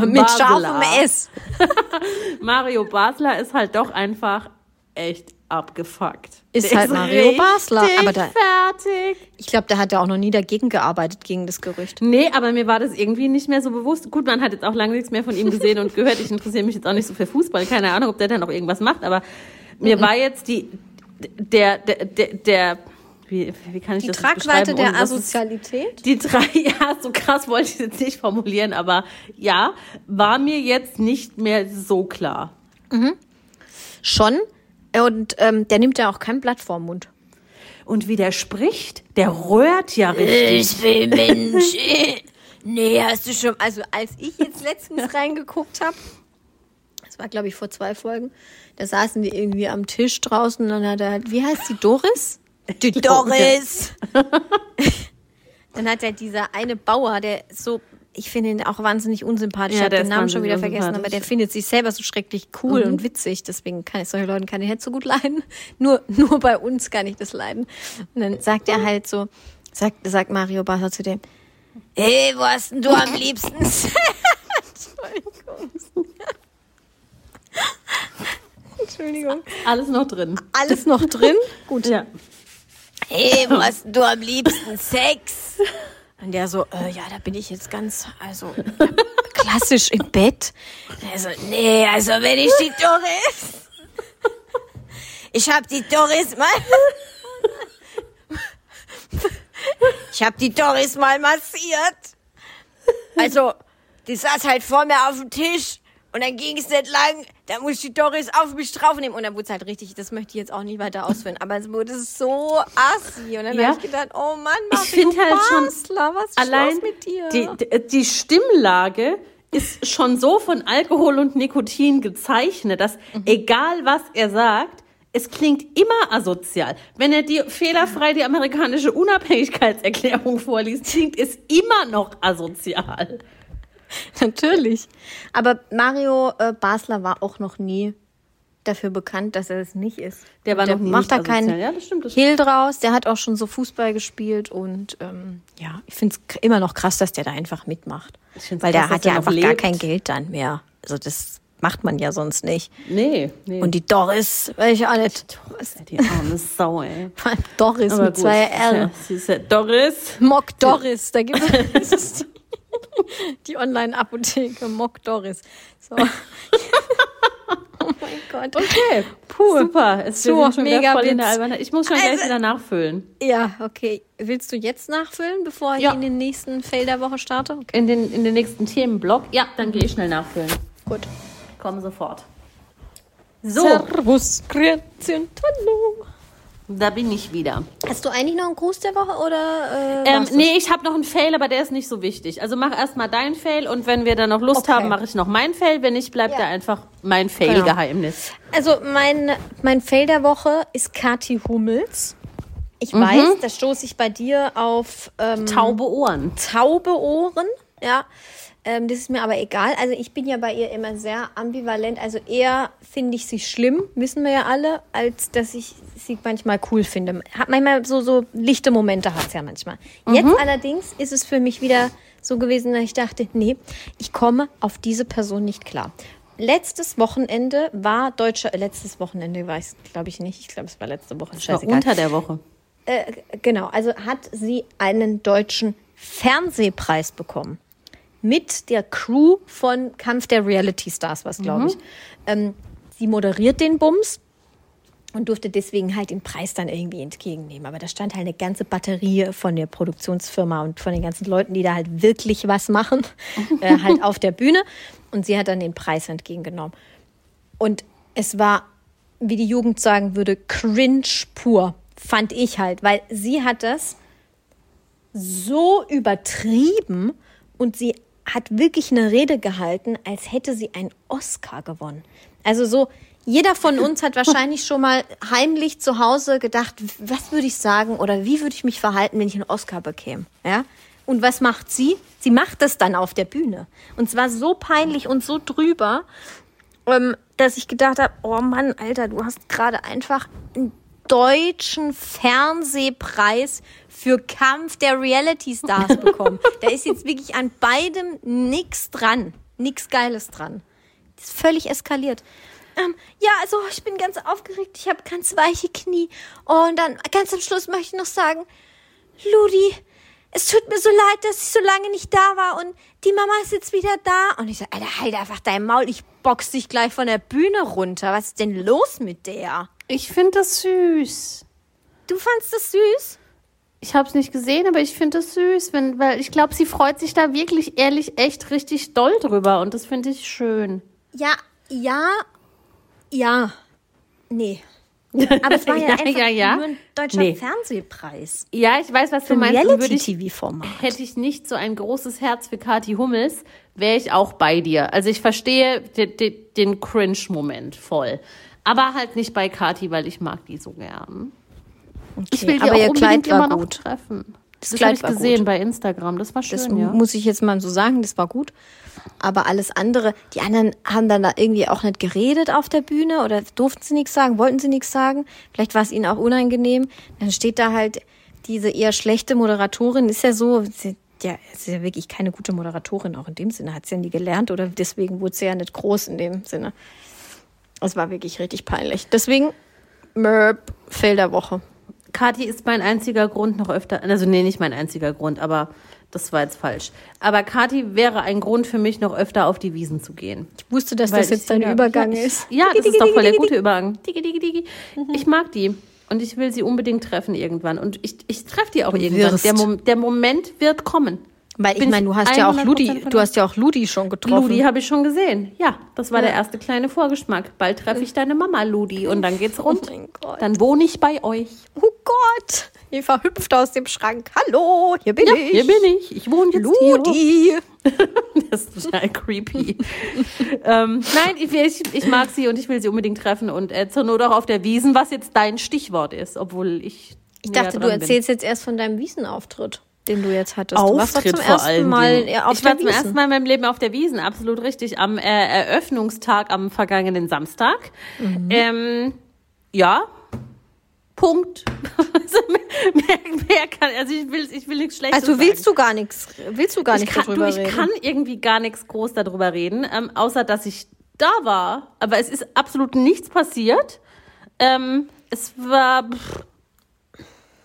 Mit scharfem S. Mario Basler ist halt doch einfach echt abgefuckt. Ist Der halt Mario Basler, aber da- fertig. Ich glaube, der hat ja auch noch nie dagegen gearbeitet, gegen das Gerücht. Nee, aber mir war das irgendwie nicht mehr so bewusst. Gut, man hat jetzt auch lange nichts mehr von ihm gesehen und gehört. Ich interessiere mich jetzt auch nicht so für Fußball. Keine Ahnung, ob der dann noch irgendwas macht, aber mir war jetzt die, der, der, der, der wie, wie kann ich Die das Tragweite beschreiben, der Asozialität? Die drei, ja, so krass wollte ich es jetzt nicht formulieren, aber ja, war mir jetzt nicht mehr so klar. Schon. Und ähm, der nimmt ja auch kein Blatt vorm Mund. Und wie der spricht, der röhrt ja richtig. will Mensch. nee, hast du schon. Also, als ich jetzt letztens reingeguckt habe, das war, glaube ich, vor zwei Folgen, da saßen die irgendwie am Tisch draußen und dann hat er halt, wie heißt die, Doris? Die Doris! dann hat er dieser eine Bauer, der so ich finde ihn auch wahnsinnig unsympathisch. Ja, ich habe den Namen schon wieder vergessen, aber der findet sich selber so schrecklich cool und witzig. Deswegen kann ich solche Leute ich nicht so gut leiden. Nur, nur bei uns kann ich das leiden. Und dann sagt er halt so, sagt, sagt Mario Barca zu dem, hey, wo hast denn du am liebsten Entschuldigung. Entschuldigung. Alles noch drin. Alles noch drin? Gut. Ja. hey, wo hast du am liebsten Sex? Und der so, äh, ja, da bin ich jetzt ganz, also klassisch im Bett. Und er so, nee, also wenn ich die Doris, ich hab die Doris mal, ich hab die Doris mal massiert. Also, die saß halt vor mir auf dem Tisch und dann ging es nicht lang, da muss die Doris auf mich draufnehmen und dann wurde es halt richtig, das möchte ich jetzt auch nicht weiter ausführen, aber es wurde so assi und dann Ja. habe ich gedacht, oh Mann, Mario Ich finde halt schon Basler, was ist allein mit dir? Die, die, Stimmlage ist schon so von Alkohol und Nikotin gezeichnet, dass Mhm. egal was er sagt, es klingt immer asozial. Wenn er die fehlerfrei die amerikanische Unabhängigkeitserklärung vorliest, klingt es immer noch asozial. Natürlich. Aber Mario äh, Basler war auch noch nie dafür bekannt, dass er es nicht ist. Der war der noch nie macht da keinen Ja, das stimmt, das Hehl draus. Der hat auch schon so Fußball gespielt und ähm, ja, ich finde es immer noch krass, dass der da einfach mitmacht. Weil krass, der hat ja einfach gar lebt. kein Geld dann mehr. Also das macht man ja sonst nicht. Nee, nee. Und die Doris, weiß ich auch nicht. die arme Sau, ey. Doris Aber mit gut. zwei ist ja Doris. Mock Doris, da gibt es die, Online-Apotheke Mock Doris. So. oh mein Gott. Okay, Puh. super. Es So, sind schon mega voll in der Witz. Albernheit. Ich muss schon gleich Also- wieder nachfüllen. Ja, okay. Willst du jetzt nachfüllen, bevor ich Ja. in den nächsten Fail der Woche starte? Okay, In den, in den nächsten Themenblock. Ja, dann gehe ich schnell nachfüllen. gut. Komm sofort. So, Servus, Grüezi hallo. Da bin ich wieder. Hast du eigentlich noch einen Gruß der Woche oder? Äh, Ähm, nee, ich habe noch einen Fail, aber der ist nicht so wichtig. Also mach erstmal deinen Fail und wenn wir dann noch Lust Okay. haben, mache ich noch meinen Fail. Wenn nicht, bleibt Ja. da einfach mein Genau. Fail-Geheimnis. Also mein, mein Fail der Woche ist Kathi Hummels. Ich weiß, da stoße ich bei dir auf ähm, Taube Ohren. taube Ohren. Ja, ähm, das ist mir aber egal. Also ich bin ja bei ihr immer sehr ambivalent. Also eher finde ich sie schlimm, wissen wir ja alle, als dass ich sie manchmal cool finde. Hat manchmal so, so lichte Momente hat es ja manchmal. Jetzt allerdings ist es für mich wieder so gewesen, dass ich dachte, nee, ich komme auf diese Person nicht klar. Letztes Wochenende war deutscher, äh, letztes Wochenende war ich, glaube ich nicht. Ich glaube, es war letzte Woche. War Scheißegal. unter der Woche. Äh, genau, also hat sie einen deutschen Fernsehpreis bekommen. Mit der Crew von Kampf der Reality Stars, was glaube ich. Ähm, sie moderiert den Bums und durfte deswegen halt den Preis dann irgendwie entgegennehmen. Aber da stand halt eine ganze Batterie von der Produktionsfirma und von den ganzen Leuten, die da halt wirklich was machen, äh, halt auf der Bühne. Und sie hat dann den Preis entgegengenommen. Und es war, wie die Jugend sagen würde, cringe pur, fand ich halt, weil sie hat das so übertrieben und sie hat wirklich eine Rede gehalten, als hätte sie einen Oscar gewonnen. Also so, jeder von uns hat wahrscheinlich schon mal heimlich zu Hause gedacht, was würde ich sagen oder wie würde ich mich verhalten, wenn ich einen Oscar bekäme. Ja? Und was macht sie? Sie macht das dann auf der Bühne. Und zwar so peinlich und so drüber, ähm, dass ich gedacht habe, oh Mann, Alter, du hast gerade einfach einen deutschen Fernsehpreis für Kampf der Reality Stars bekommen. da ist jetzt wirklich an beidem nichts dran. Nichts Geiles dran. Das ist völlig eskaliert. Ähm, ja, also ich bin ganz aufgeregt. Ich habe ganz weiche Knie. Und dann ganz am Schluss möchte ich noch sagen, Ludi, es tut mir so leid, dass ich so lange nicht da war und die Mama ist jetzt wieder da. Und ich so, Alter, halt einfach dein Maul, ich box dich gleich von der Bühne runter. Was ist denn los mit der? Ich finde das süß. Du fandst das süß? Ich habe es nicht gesehen, aber ich finde das süß, wenn, weil ich glaube, sie freut sich da wirklich ehrlich echt richtig doll drüber und das finde ich schön. Ja, ja, ja. Nee. Aber es war ja, Ja, einfach ja, ja. nur ein deutscher Nee. Fernsehpreis. Ja, ich weiß, was Für du ein meinst. Reality-TV-Format. Hätte ich nicht so ein großes Herz für Kathi Hummels, wäre ich auch bei dir. Also ich verstehe de, de, den Cringe-Moment voll. Aber halt nicht bei Kathi, weil ich mag die so gern. Ich will die aber auch ihr unbedingt Kleid war immer noch gut. treffen. Das, Das habe ich gesehen gut. bei Instagram. Das war schön, Das ja. muss ich jetzt mal so sagen, das war gut. Aber alles andere, die anderen haben dann da irgendwie auch nicht geredet auf der Bühne oder durften sie nichts sagen, wollten sie nichts sagen. Vielleicht war es ihnen auch unangenehm. Dann steht da halt diese eher schlechte Moderatorin, ist ja so, sie, ja, ist ja wirklich keine gute Moderatorin, auch in dem Sinne, hat sie ja nie gelernt oder deswegen wurde sie ja nicht groß in dem Sinne. Es war wirklich richtig peinlich. Deswegen, Merp, Fail der Woche. Kathi ist mein einziger Grund noch öfter, also nee, nicht mein einziger Grund, aber das war jetzt falsch. Aber Kathi wäre ein Grund für mich, noch öfter auf die Wiesen zu gehen. Ich wusste, dass Weil das jetzt dein Übergang ja, ich- ist. Ja, das ist doch voll der gute Übergang. Digi, digi, digi. Mhm. Ich mag die. Und ich will sie unbedingt treffen irgendwann. Und ich, ich treffe die auch irgendwann. Der, Mom der Moment wird kommen. Weil ich meine, du hast ja auch 100% Ludi, du hast ja auch Ludi schon getroffen. Ludi habe ich schon gesehen. Ja, das war Ja. der erste kleine Vorgeschmack. Bald treffe ich deine Mama, Ludi. Und dann geht's rund. Oh mein Gott. Dann wohne ich bei euch. Oh Gott, Eva hüpft aus dem Schrank. Hallo, hier bin Ja, ich. hier bin ich. Ich wohne jetzt hier. Ludi. Das ist total creepy. ähm, nein, ich, ich, ich mag sie und ich will sie unbedingt treffen und äh, zur Not auch auf der Wiesen, was jetzt dein Stichwort ist, obwohl ich. Ich dachte, du dran bin. erzählst jetzt erst von deinem Wiesenauftritt, den du jetzt hattest. du warst Auftritt vor ersten allen Mal ich war zum ersten Mal in meinem Leben auf der Wiesen, absolut richtig. Am äh, Eröffnungstag am vergangenen Samstag. Mhm. Ähm, ja. Punkt. Also mehr, mehr, kann, also ich will, ich will nichts Schlechtes Also willst sagen. du gar nichts, willst du gar ich nicht kann, darüber du, ich reden? kann irgendwie gar nichts groß darüber reden, ähm, außer dass ich da war. Aber es ist absolut nichts passiert. Ähm, es war pff,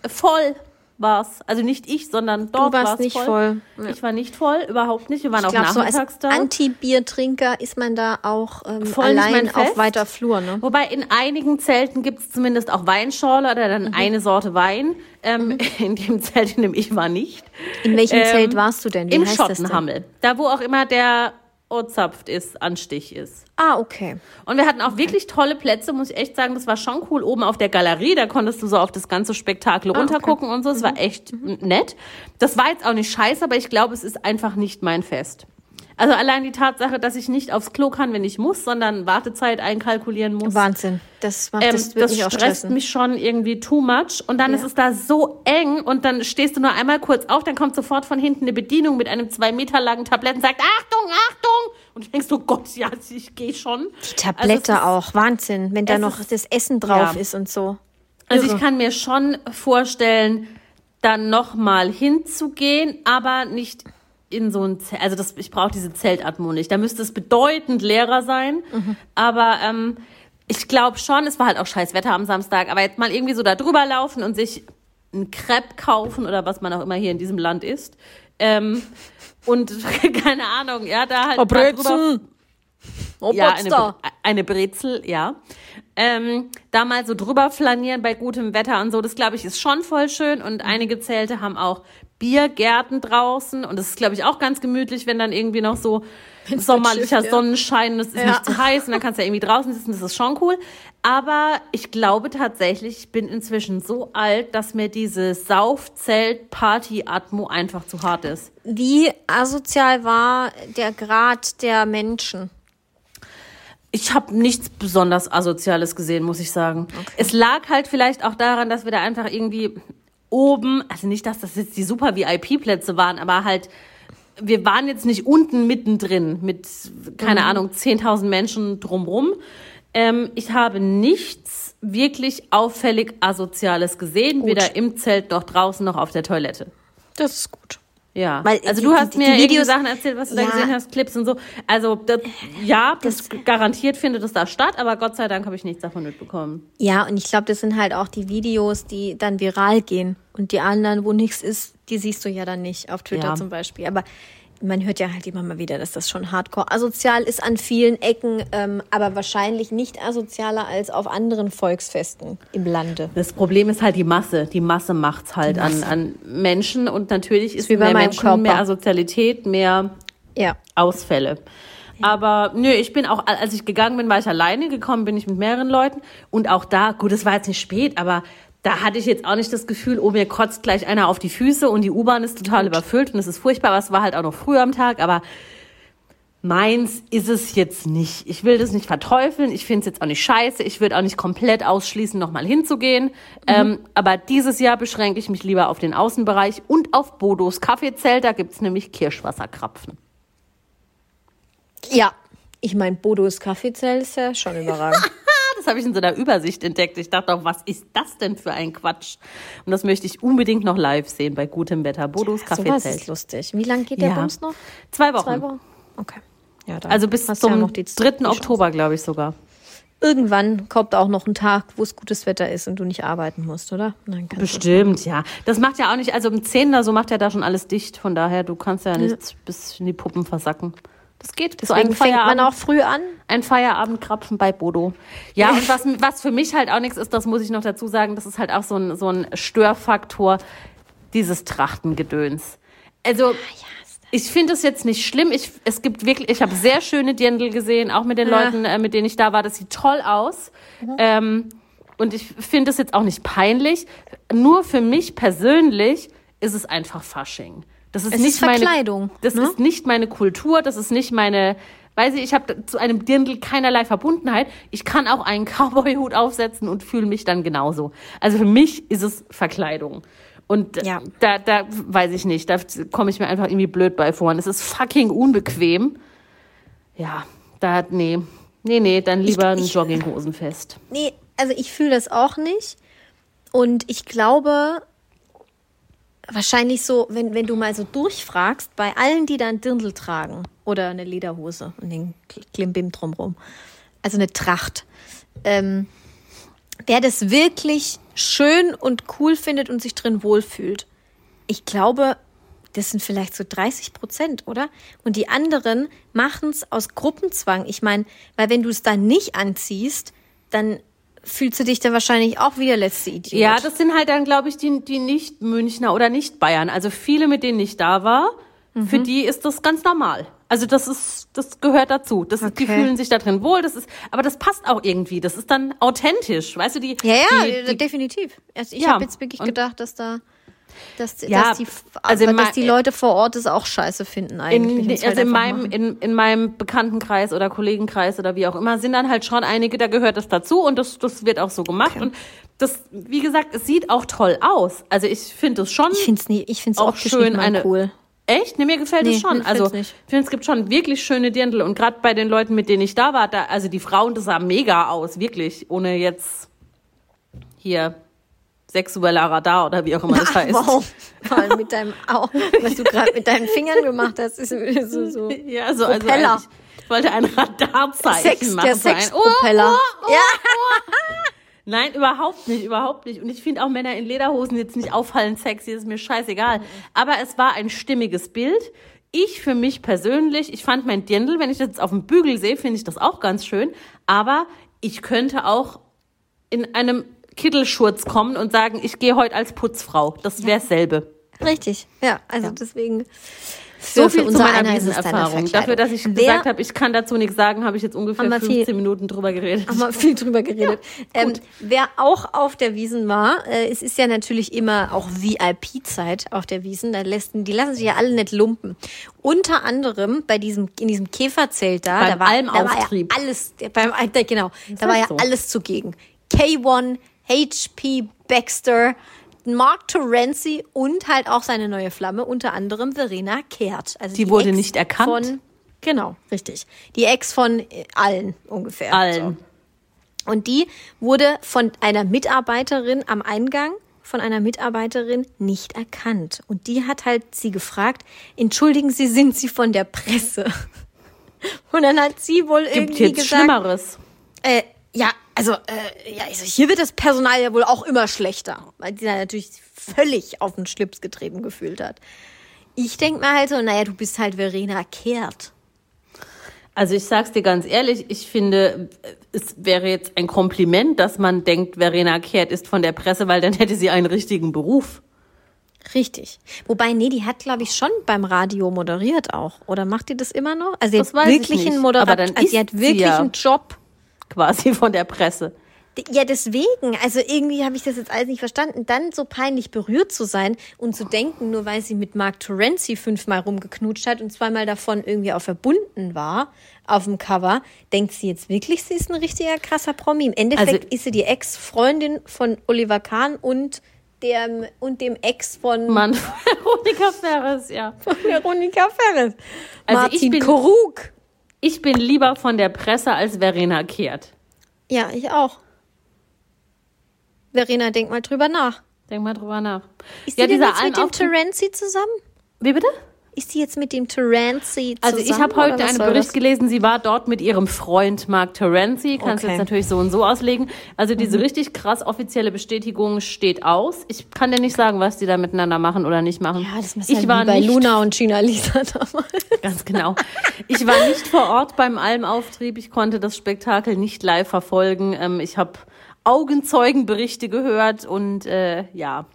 voll war's. Also nicht ich, sondern dort warst war's nicht voll. voll. Ja. Ich war nicht voll, überhaupt nicht. Wir waren ich auch glaube, so als nachmittags da. Anti-Bier-Trinker ist man da auch ähm, Voll allein auf Fest. weiter Flur. Ne? Wobei in einigen Zelten gibt es zumindest auch Weinschorle oder dann Mhm. eine Sorte Wein. Ähm, In dem Zelt, in dem ich war, nicht. In welchem Ähm, Zelt warst du denn? Wie Im? Schottenhammel. Da, wo auch immer der Ozapft ist, Anstich ist. Ah, okay. Und wir hatten auch wirklich tolle Plätze, muss ich echt sagen. Das war schon cool. Oben auf der Galerie, da konntest du so auf das ganze Spektakel runtergucken und so. Es war echt nett. Das war jetzt auch nicht scheiße, aber ich glaube, es ist einfach nicht mein Fest. Also allein die Tatsache, dass ich nicht aufs Klo kann, wenn ich muss, sondern Wartezeit einkalkulieren muss. Wahnsinn. Das macht Ähm, das das mich auch stresst stressen. mich schon irgendwie too much. Und dann Ja. ist es da so eng und dann stehst du nur einmal kurz auf, dann kommt sofort von hinten eine Bedienung mit einem zwei Meter langen Tablett und sagt, Achtung, Achtung! Und du denkst so, Gott, ja, ich gehe schon. Die Tablette also es ist, auch. Wahnsinn. Wenn da noch ist- das Essen drauf ja. ist und so. Also Irre. ich kann mir schon vorstellen, dann nochmal hinzugehen, aber nicht in so ein Zelt. Also das, ich brauche diese Zeltatmo nicht. Da müsste es bedeutend leerer sein. Mhm. Aber ähm, ich glaube schon, es war halt auch scheiß Wetter am Samstag, aber jetzt mal irgendwie so da drüber laufen und sich ein Crepe kaufen oder was man auch immer hier in diesem Land isst. Ähm, und keine Ahnung, ja, da halt mal drüber Oh, ja, eine, eine Brezel, ja. Ähm, da mal so drüber flanieren bei gutem Wetter und so, das glaube ich ist schon voll schön. Und einige Zelte haben auch Biergärten draußen und das ist glaube ich auch ganz gemütlich, wenn dann irgendwie noch so sommerlicher schifft, ja. Sonnenschein und es ist Ja. nicht zu heiß und dann kannst du ja irgendwie draußen sitzen, das ist schon cool. Aber ich glaube tatsächlich, ich bin inzwischen so alt, dass mir diese Saufzelt-Party-Atmo einfach zu hart ist. Wie asozial war der Grad der Menschen? Ich habe nichts besonders Asoziales gesehen, muss ich sagen. Es lag halt vielleicht auch daran, dass wir da einfach irgendwie oben, also nicht, dass das jetzt die super VIP-Plätze waren, aber halt, wir waren jetzt nicht unten mittendrin mit, keine Ahnung, 10.000 Menschen drumrum. Ähm, ich habe nichts wirklich auffällig Asoziales gesehen, weder im Zelt noch draußen noch auf der Toilette. Das ist gut. Ja, Weil also die- du hast die- mir die Videos- Sachen erzählt, was du da Ja. gesehen hast, Clips und so. Also das, ja, das, garantiert findet es da statt, aber Gott sei Dank habe ich nichts davon mitbekommen. Ja, und ich glaube, das sind halt auch die Videos, die dann viral gehen. Und die anderen, wo nichts ist, die siehst du ja dann nicht. Auf Twitter Ja. zum Beispiel. Aber man hört ja halt immer mal wieder, dass das schon hardcore asozial ist an vielen Ecken, ähm, aber wahrscheinlich nicht asozialer als auf anderen Volksfesten im Lande. Das Problem ist halt die Masse. Die Masse macht's halt An, an Menschen und natürlich ist bei mehr Menschen, Körper. mehr Asozialität, mehr Ja. Ausfälle. Aber nö, ich bin auch, als ich gegangen bin, war ich alleine, gekommen bin ich mit mehreren Leuten. Und auch da, gut, es war jetzt nicht spät, aber da hatte ich jetzt auch nicht das Gefühl, oh, mir kotzt gleich einer auf die Füße und die U-Bahn ist total überfüllt und es ist furchtbar, aber es war halt auch noch früh am Tag, aber Meins ist es jetzt nicht. Ich will das nicht verteufeln. Ich finde es jetzt auch nicht scheiße. Ich würde auch nicht komplett ausschließen, nochmal hinzugehen. Ähm, aber dieses Jahr beschränke ich mich lieber auf den Außenbereich und auf Bodos Kaffeezelt. Da gibt's nämlich Kirschwasserkrapfen. Ja. Ich meine, Bodos Kaffeezelt ist ja schon überragend. Das habe ich in so einer Übersicht entdeckt. Ich dachte auch, was ist das denn für ein Quatsch? Und das möchte ich unbedingt noch live sehen bei gutem Wetter. Bodos Sowas Kaffeezelt. ist lustig. Wie lange geht der Ja. Bums noch? Zwei Wochen. Zwei Wochen? Okay. Ja, Also bis zum ja noch die- 3. die. Oktober, glaube ich sogar. Irgendwann kommt auch noch ein Tag, wo es gutes Wetter ist und du nicht arbeiten musst, oder? Bestimmt, ja. Das macht ja auch nicht, also um 10 oder so macht ja da schon alles dicht. Von daher, du kannst ja nicht bis in die Puppen versacken. Das geht. so Deswegen ein fängt man auch früh an. ein Feierabendkrapfen bei Bodo. Ja, und was, was für mich halt auch nichts ist, das muss ich noch dazu sagen, das ist halt auch so ein, so ein Störfaktor, dieses Trachtengedöns. Also, ich finde es jetzt nicht schlimm. Ich, es gibt wirklich, ich habe sehr schöne Dirndl gesehen, auch mit den Ja. Leuten, äh, mit denen ich da war. Das sieht toll aus. Ähm, und ich finde es jetzt auch nicht peinlich. Nur für mich persönlich ist es einfach Fasching. Das ist Es nicht ist Verkleidung, Meine, das ne? ist nicht meine Kultur. Das ist nicht meine. Weiß ich, ich habe zu einem Dirndl keinerlei Verbundenheit. Ich kann auch einen Cowboy-Hut aufsetzen und fühle mich dann genauso. Also für mich ist es Verkleidung. Und Ja. da, da weiß ich nicht, da komme ich mir einfach irgendwie blöd bei vor. Und es ist fucking unbequem. Ja, da, nee. Nee, nee, dann lieber ein ich- Jogginghosenfest. Nee, also ich fühle das auch nicht. Und ich glaube, wahrscheinlich so, wenn, wenn du mal so durchfragst, bei allen, die da ein Dirndl tragen oder eine Lederhose und den Kl- Klimbim drumrum, also eine Tracht, ähm, wer das wirklich schön und cool findet und sich drin wohlfühlt, ich glaube, das sind vielleicht so 30 Prozent, oder? Und die anderen machen es aus Gruppenzwang. Ich meine, weil wenn du es dann nicht anziehst, dann fühlst du dich dann wahrscheinlich auch wie der letzte Idiot. Ja, das sind halt dann, glaube ich, die, die nicht Münchner oder nicht Bayern. Also viele, mit denen ich da war, für Mhm. die ist das ganz normal. Also das ist, das gehört dazu. Das ist, die Okay. fühlen sich da drin wohl. Das ist, aber das passt auch irgendwie. Das ist dann authentisch. Weißt du, die, ja, ja, die, die definitiv. Also ich Ja, habe jetzt wirklich und- gedacht, dass da, dass, Ja, dass, die, also dass die Leute vor Ort es auch scheiße finden eigentlich. in, also in meinem, machen. in, in meinem Bekanntenkreis oder Kollegenkreis oder wie auch immer sind dann halt schon einige, da gehört das dazu und das, das wird auch so gemacht. Und das, wie gesagt, es sieht auch toll aus. Also ich finde es schon ich finde es nie, ich finde es auch schön eine cool. Echt? Nee, mir gefällt Nee, es schon. Also, ich finde, es gibt schon wirklich schöne Dirndl. Und gerade bei den Leuten, mit denen ich da war, da, also die Frauen, das sah mega aus, wirklich. Ohne jetzt hier sexueller Radar oder wie auch immer das heißt. Wow. Vor allem mit deinem, Au, was du gerade mit deinen Fingern gemacht hast, ist so, so. Ja, so, also Propeller. eigentlich- ich wollte ein Radarzeichen Sex, machen. der Sexpropeller. Oh, oh, Ja. Nein, überhaupt nicht, überhaupt nicht. Und ich finde auch Männer in Lederhosen jetzt nicht auffallend sexy, ist mir scheißegal. Aber es war ein stimmiges Bild. Ich für mich persönlich, ich fand mein Dirndl, wenn ich das jetzt auf dem Bügel sehe, finde ich das auch ganz schön. Aber ich könnte auch in einem Kittelschurz kommen und sagen, ich gehe heute als Putzfrau. Das wäre dasselbe. Richtig, ja, also deswegen. So viel zu meiner. Verkleidung. Dafür, dass ich Wer- gesagt habe, ich kann dazu nichts sagen, habe ich jetzt ungefähr Haben wir 15 viel- Minuten drüber geredet. Haben wir viel drüber geredet. ähm, wer auch auf der Wiesen war, äh, es ist ja natürlich immer auch VIP-Zeit auf der Wiesen. Da lässt, die lassen sich ja alle nicht lumpen. Unter anderem bei diesem, in diesem Käferzelt da, Beim da war, da war ja alles, beim, genau, da war ja so. alles zugegen. K1, HP, Baxter, Mark Terenzi und halt auch seine neue Flamme, unter anderem Verena Kehrt. Also Die wurde Ex nicht erkannt? Von, genau, richtig. Die Ex von äh, allen ungefähr. So. Allen. Und die wurde von einer Mitarbeiterin am Eingang von einer Mitarbeiterin nicht erkannt. Und die hat halt sie gefragt, entschuldigen Sie, sind Sie von der Presse? Und dann hat sie wohl Gibt irgendwie jetzt gesagt, Schlimmeres. äh, ja, also, äh, ja, also hier wird das Personal ja wohl auch immer schlechter, weil sie da natürlich völlig auf den Schlips getreten gefühlt hat. Ich denk mir halt so, naja, du bist halt Verena Kehrt. Also ich sag's dir ganz ehrlich, ich finde, es wäre jetzt ein Kompliment, dass man denkt, Verena Kehrt ist von der Presse, weil dann hätte sie einen richtigen Beruf. Richtig. Wobei, nee, die hat, glaube ich, schon beim Radio moderiert auch. Oder macht die das immer noch? Also, sie Das hat wirklich einen Moderator. Also, sie hat sie wirklich ja. einen Job. Quasi von der Presse. Ja, deswegen. Also irgendwie habe ich das jetzt alles nicht verstanden. Dann so peinlich berührt zu sein und zu denken, nur weil sie mit Mark Terenzi fünfmal rumgeknutscht hat und zweimal davon irgendwie auch verbunden war auf dem Cover, denkt sie jetzt wirklich, sie ist ein richtiger krasser Promi. Im Endeffekt Also- ist sie die Ex-Freundin von Oliver Kahn und dem, und dem Ex von Mann, Veronika Ferres, ja. Veronika Ferres. Also ich Martin bin- Koruk. Ich bin lieber von der Presse als Verena Kehrt. Ja, ich auch. Verena, denk mal drüber nach. Denk mal drüber nach. Ist ja, die dieser jetzt mit dem Terenzi zusammen? Wie bitte? Ist die jetzt mit dem Terenzi zusammen? Also ich habe heute einen Bericht das? gelesen, sie war dort mit ihrem Freund Mark Terenzi. Kannst du Okay. jetzt natürlich so und so auslegen. Also diese Mhm. richtig krass offizielle Bestätigung steht aus. Ich kann dir nicht sagen, was die da miteinander machen oder nicht machen. Ja, das ist ich halt war bei nicht Luna und Gina Lisa damals. Ganz genau. Ich war nicht vor Ort beim Almauftrieb. Ich konnte das Spektakel nicht live verfolgen. Ähm, ich habe Augenzeugenberichte gehört und äh, ja,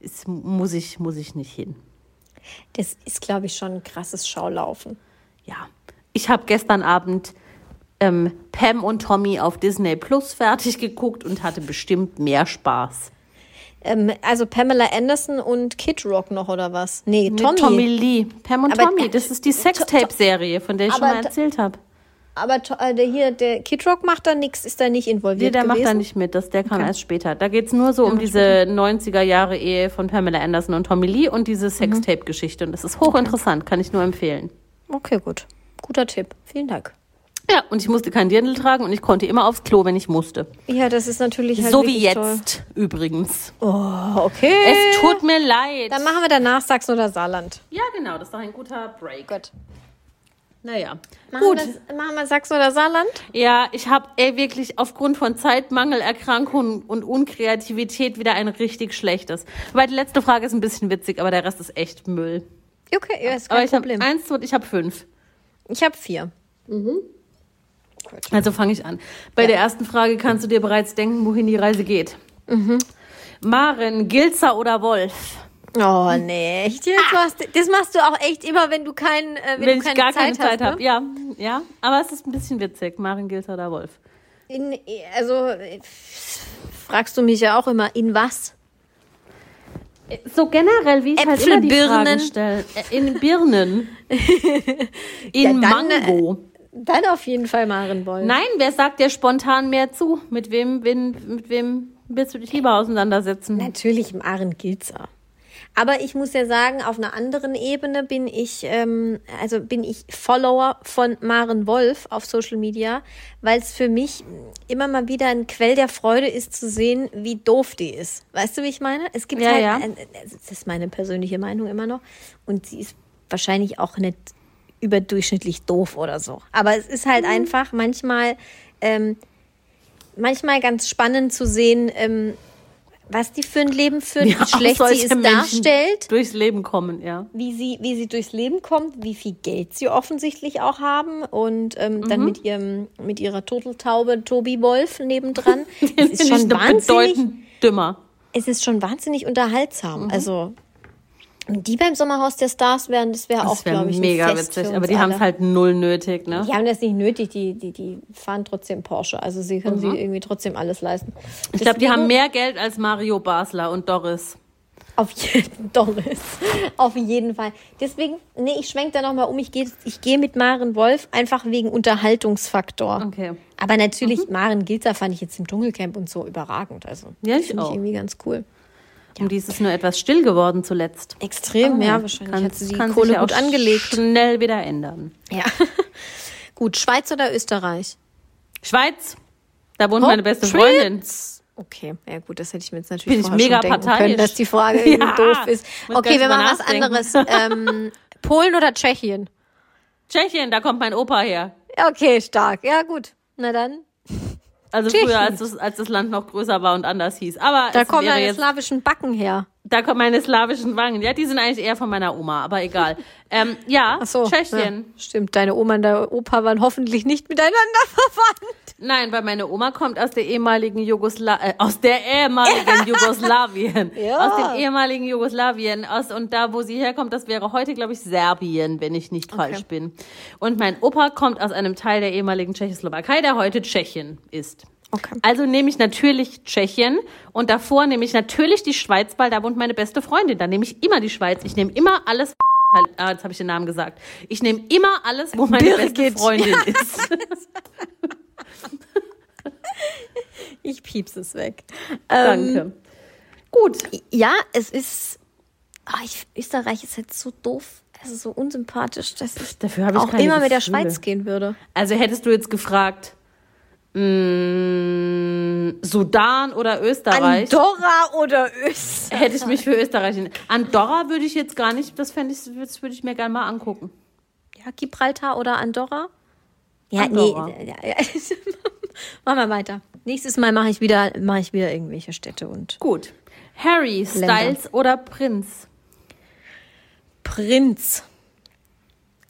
es muss ich, muss ich nicht hin. Das ist, glaube ich, schon ein krasses Schaulaufen. Ja, ich habe gestern Abend ähm, Pam und Tommy auf Disney Plus fertig geguckt und hatte bestimmt mehr Spaß. Ähm, also Pamela Anderson und Kid Rock noch oder was? Nee, Tommy. Tommy Lee. Pam und Aber- Tommy, das ist die Sextape-Serie, von der ich schon mal erzählt habe. Aber äh, der hier, der Kid Rock macht da nichts, ist da nicht Nee, involviert der macht gewesen? da nicht mit, das, der kam Okay. erst später. Da geht's nur so um diese 90er-Jahre-Ehe von Pamela Anderson und Tommy Lee und diese Sextape-Geschichte. Und das ist hochinteressant, kann ich nur empfehlen. Okay, gut. Guter Tipp. Vielen Dank. Ja, und ich musste kein Dirndl tragen und ich konnte immer aufs Klo, wenn ich musste. Ja, das ist natürlich halt so wie wirklich toll. jetzt übrigens. Oh, okay. Es tut mir leid. Dann machen wir danach Sachsen oder Saarland. ja, genau, das ist doch ein guter Break. Gut. Naja. Machen Gut. Wir, machen wir Sachsen oder Saarland? Ja, ich habe wirklich aufgrund von Zeitmangel, Erkrankung und Unkreativität wieder ein richtig schlechtes. Wobei die letzte Frage ist ein bisschen witzig, aber der Rest ist echt Müll. Okay, ja, ist Aber kein ich habe Problem. eins und ich habe fünf. Ich habe vier. Also fange ich an. Bei der ersten Frage kannst du dir bereits denken, wohin die Reise geht. Mhm. Maren, Gilzer oder Wolf? Oh, nee. Echt jetzt? machst du- Das machst du auch echt immer, wenn du, kein, äh, wenn Wenn du ich keine gar Zeit keine Zeit hast. habe. Ne? Ja, ja. Aber es ist ein bisschen witzig. Maren, Gilzer oder Wolf? In, also, äh, fragst du mich ja auch immer, in was? So generell, wie ich halt immer die. Fragen stelle. Äh, In Birnen. In Ja, dann, äh, Mango. Dann auf jeden Fall Marienboll. Nein, wer sagt dir spontan mehr zu? Mit wem, wen, mit wem willst du dich lieber auseinandersetzen? Natürlich Maren Gilzer. Aber ich muss ja sagen, auf einer anderen Ebene bin ich, ähm, also bin ich Follower von Maren Wolf auf Social Media, weil es für mich immer mal wieder ein Quell der Freude ist zu sehen, wie doof die ist. Weißt du, wie ich meine? Es gibt Ja, halt, ja. Ein, das ist meine persönliche Meinung immer noch, und sie ist wahrscheinlich auch nicht überdurchschnittlich doof oder so. Aber es ist Mhm. halt einfach manchmal, ähm, manchmal ganz spannend zu sehen, ähm, was die für ein Leben führt, Ja, wie schlecht sie es Menschen darstellt, Durchs Leben kommen, ja. wie sie, wie sie durchs Leben kommt, wie viel Geld sie offensichtlich auch haben und ähm, dann Mhm. mit ihrem, mit ihrer Turteltaube Tobi Wolf nebendran. es ist schon wahnsinnig, bedeutend dümmer. es ist schon wahnsinnig Mhm. unterhaltsam. Also und die beim Sommerhaus der Stars wären, das wäre auch, wäre glaube ich, mega Fest witzig, aber die haben es halt null nötig, ne? Die haben das nicht nötig, die, die, die fahren trotzdem Porsche. Also sie können sich irgendwie trotzdem alles leisten. Mhm. Ich glaube, die haben mehr Geld als Mario Basler und Doris. Auf jeden Doris. Auf jeden Fall. Deswegen, nee, ich schwenke da nochmal um. Ich gehe ich gehe mit Maren Wolf einfach wegen Unterhaltungsfaktor. Okay. Aber natürlich, Maren Gilzer fand ich jetzt im Dschungelcamp und so überragend. Also, Ja, ich finde ich irgendwie ganz cool. Und die ist es nur etwas still geworden zuletzt. Extrem, ja, wahrscheinlich hat sie die Kohle sich gut angelegt. Schnell wieder ändern. Ja. gut, Schweiz oder Österreich? Schweiz, da wohnt meine beste Freundin. Okay, ja gut, das hätte ich mir jetzt natürlich Bin ich mega schon denken parteiisch. können, dass die Frage Ja, doof ist. Okay, wir machen was anderes. ähm, Polen oder Tschechien? Tschechien, da kommt mein Opa her. Ja, Okay, stark. Ja, gut. Na dann. Also Tschechien. früher, als das, als das Land noch größer war und anders hieß. Aber Da kommen deine jetzt, slawischen Backen her. Da kommen meine slawischen Wangen. Ja, die sind eigentlich eher von meiner Oma, aber egal. Ähm, ja, Ach so. Tschechien. Ja, stimmt, deine Oma und der Opa waren hoffentlich nicht miteinander verwandt. Nein, weil meine Oma kommt aus der ehemaligen Jugosla äh, aus der ehemaligen Jugoslawien. Ja. Aus dem ehemaligen Jugoslawien. Aus, und da, wo sie herkommt, das wäre heute, glaube ich, Serbien, wenn ich nicht falsch bin. Und mein Opa kommt aus einem Teil der ehemaligen Tschechoslowakei, der heute Tschechien ist. Okay. Also nehme ich natürlich Tschechien und davor nehme ich natürlich die Schweiz, weil da wohnt meine beste Freundin. Da nehme ich immer die Schweiz. Ich nehme immer alles. Ah, jetzt habe ich den Namen gesagt. Ich nehme immer alles, wo meine beste Birgit. Freundin ist. Ich piepse es weg. Ähm, Danke. Gut. Ja, es ist. Ah, ich, Österreich ist jetzt so doof, also so unsympathisch, dass ich Dafür habe ich auch keine immer mit der. Schweiz gehen würde. Also hättest du jetzt gefragt, mh, Sudan oder Österreich? Andorra oder Österreich? Hätte ich mich für Österreich. in- Andorra würde ich jetzt gar nicht, das fände ich, das würde ich mir gerne mal angucken. Ja, Gibraltar oder Andorra? Ja, Andorra. nee. Ja, ja. Machen wir weiter. Nächstes Mal mache ich wieder, mache ich wieder irgendwelche Städte und Gut. Harry, Länder. Styles oder Prinz? Prinz.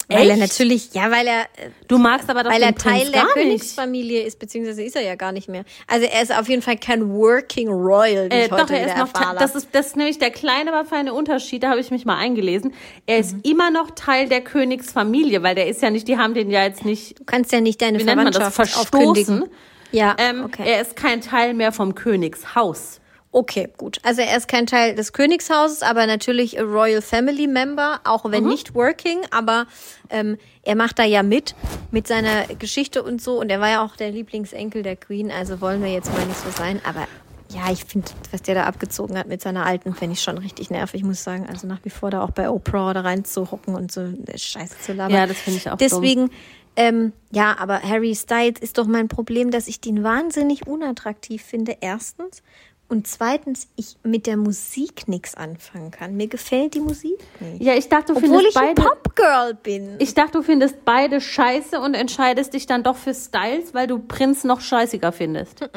Weil er natürlich, ja, weil er, äh, Du magst aber doch weil er Teil der. Königsfamilie ist, beziehungsweise ist er ja gar nicht mehr. Also er ist auf jeden Fall kein Working Royal, wie Äh, ich heute doch, er ist noch, Te- erfahre. das ist, das ist nämlich der kleine, aber feine Unterschied, da habe ich mich mal eingelesen. Er ist Mhm. immer noch Teil der Königsfamilie, weil der ist ja nicht, die haben den ja jetzt nicht, du kannst ja nicht deine wie nennt man das, Verwandtschaft verstoßen. aufkündigen. Ja, Ähm, okay. Er ist kein Teil mehr vom Königshaus. Okay, gut. Also er ist kein Teil des Königshauses, aber natürlich Royal Family Member, auch Mhm. wenn nicht working, aber ähm, er macht da ja mit, mit seiner Geschichte und so. Und er war ja auch der Lieblingsenkel der Queen, also wollen wir jetzt mal nicht so sein. Aber ja, ich finde, was der da abgezogen hat mit seiner alten, fände ich schon richtig nervig, muss ich sagen. Also nach wie vor da auch bei Oprah da reinzuhocken und so Scheiße zu labern. Ja, das finde ich auch Deswegen, ähm, ja, aber Harry Styles ist doch mein Problem, dass ich den wahnsinnig unattraktiv finde, erstens. Und zweitens, ich mit der Musik nichts anfangen kann. Mir gefällt die Musik nicht. Ja, ich dachte, du Obwohl findest ich ein beide. Popgirl bin. Ich dachte, du findest beide scheiße und entscheidest dich dann doch für Styles, weil du Prinz noch scheißiger findest.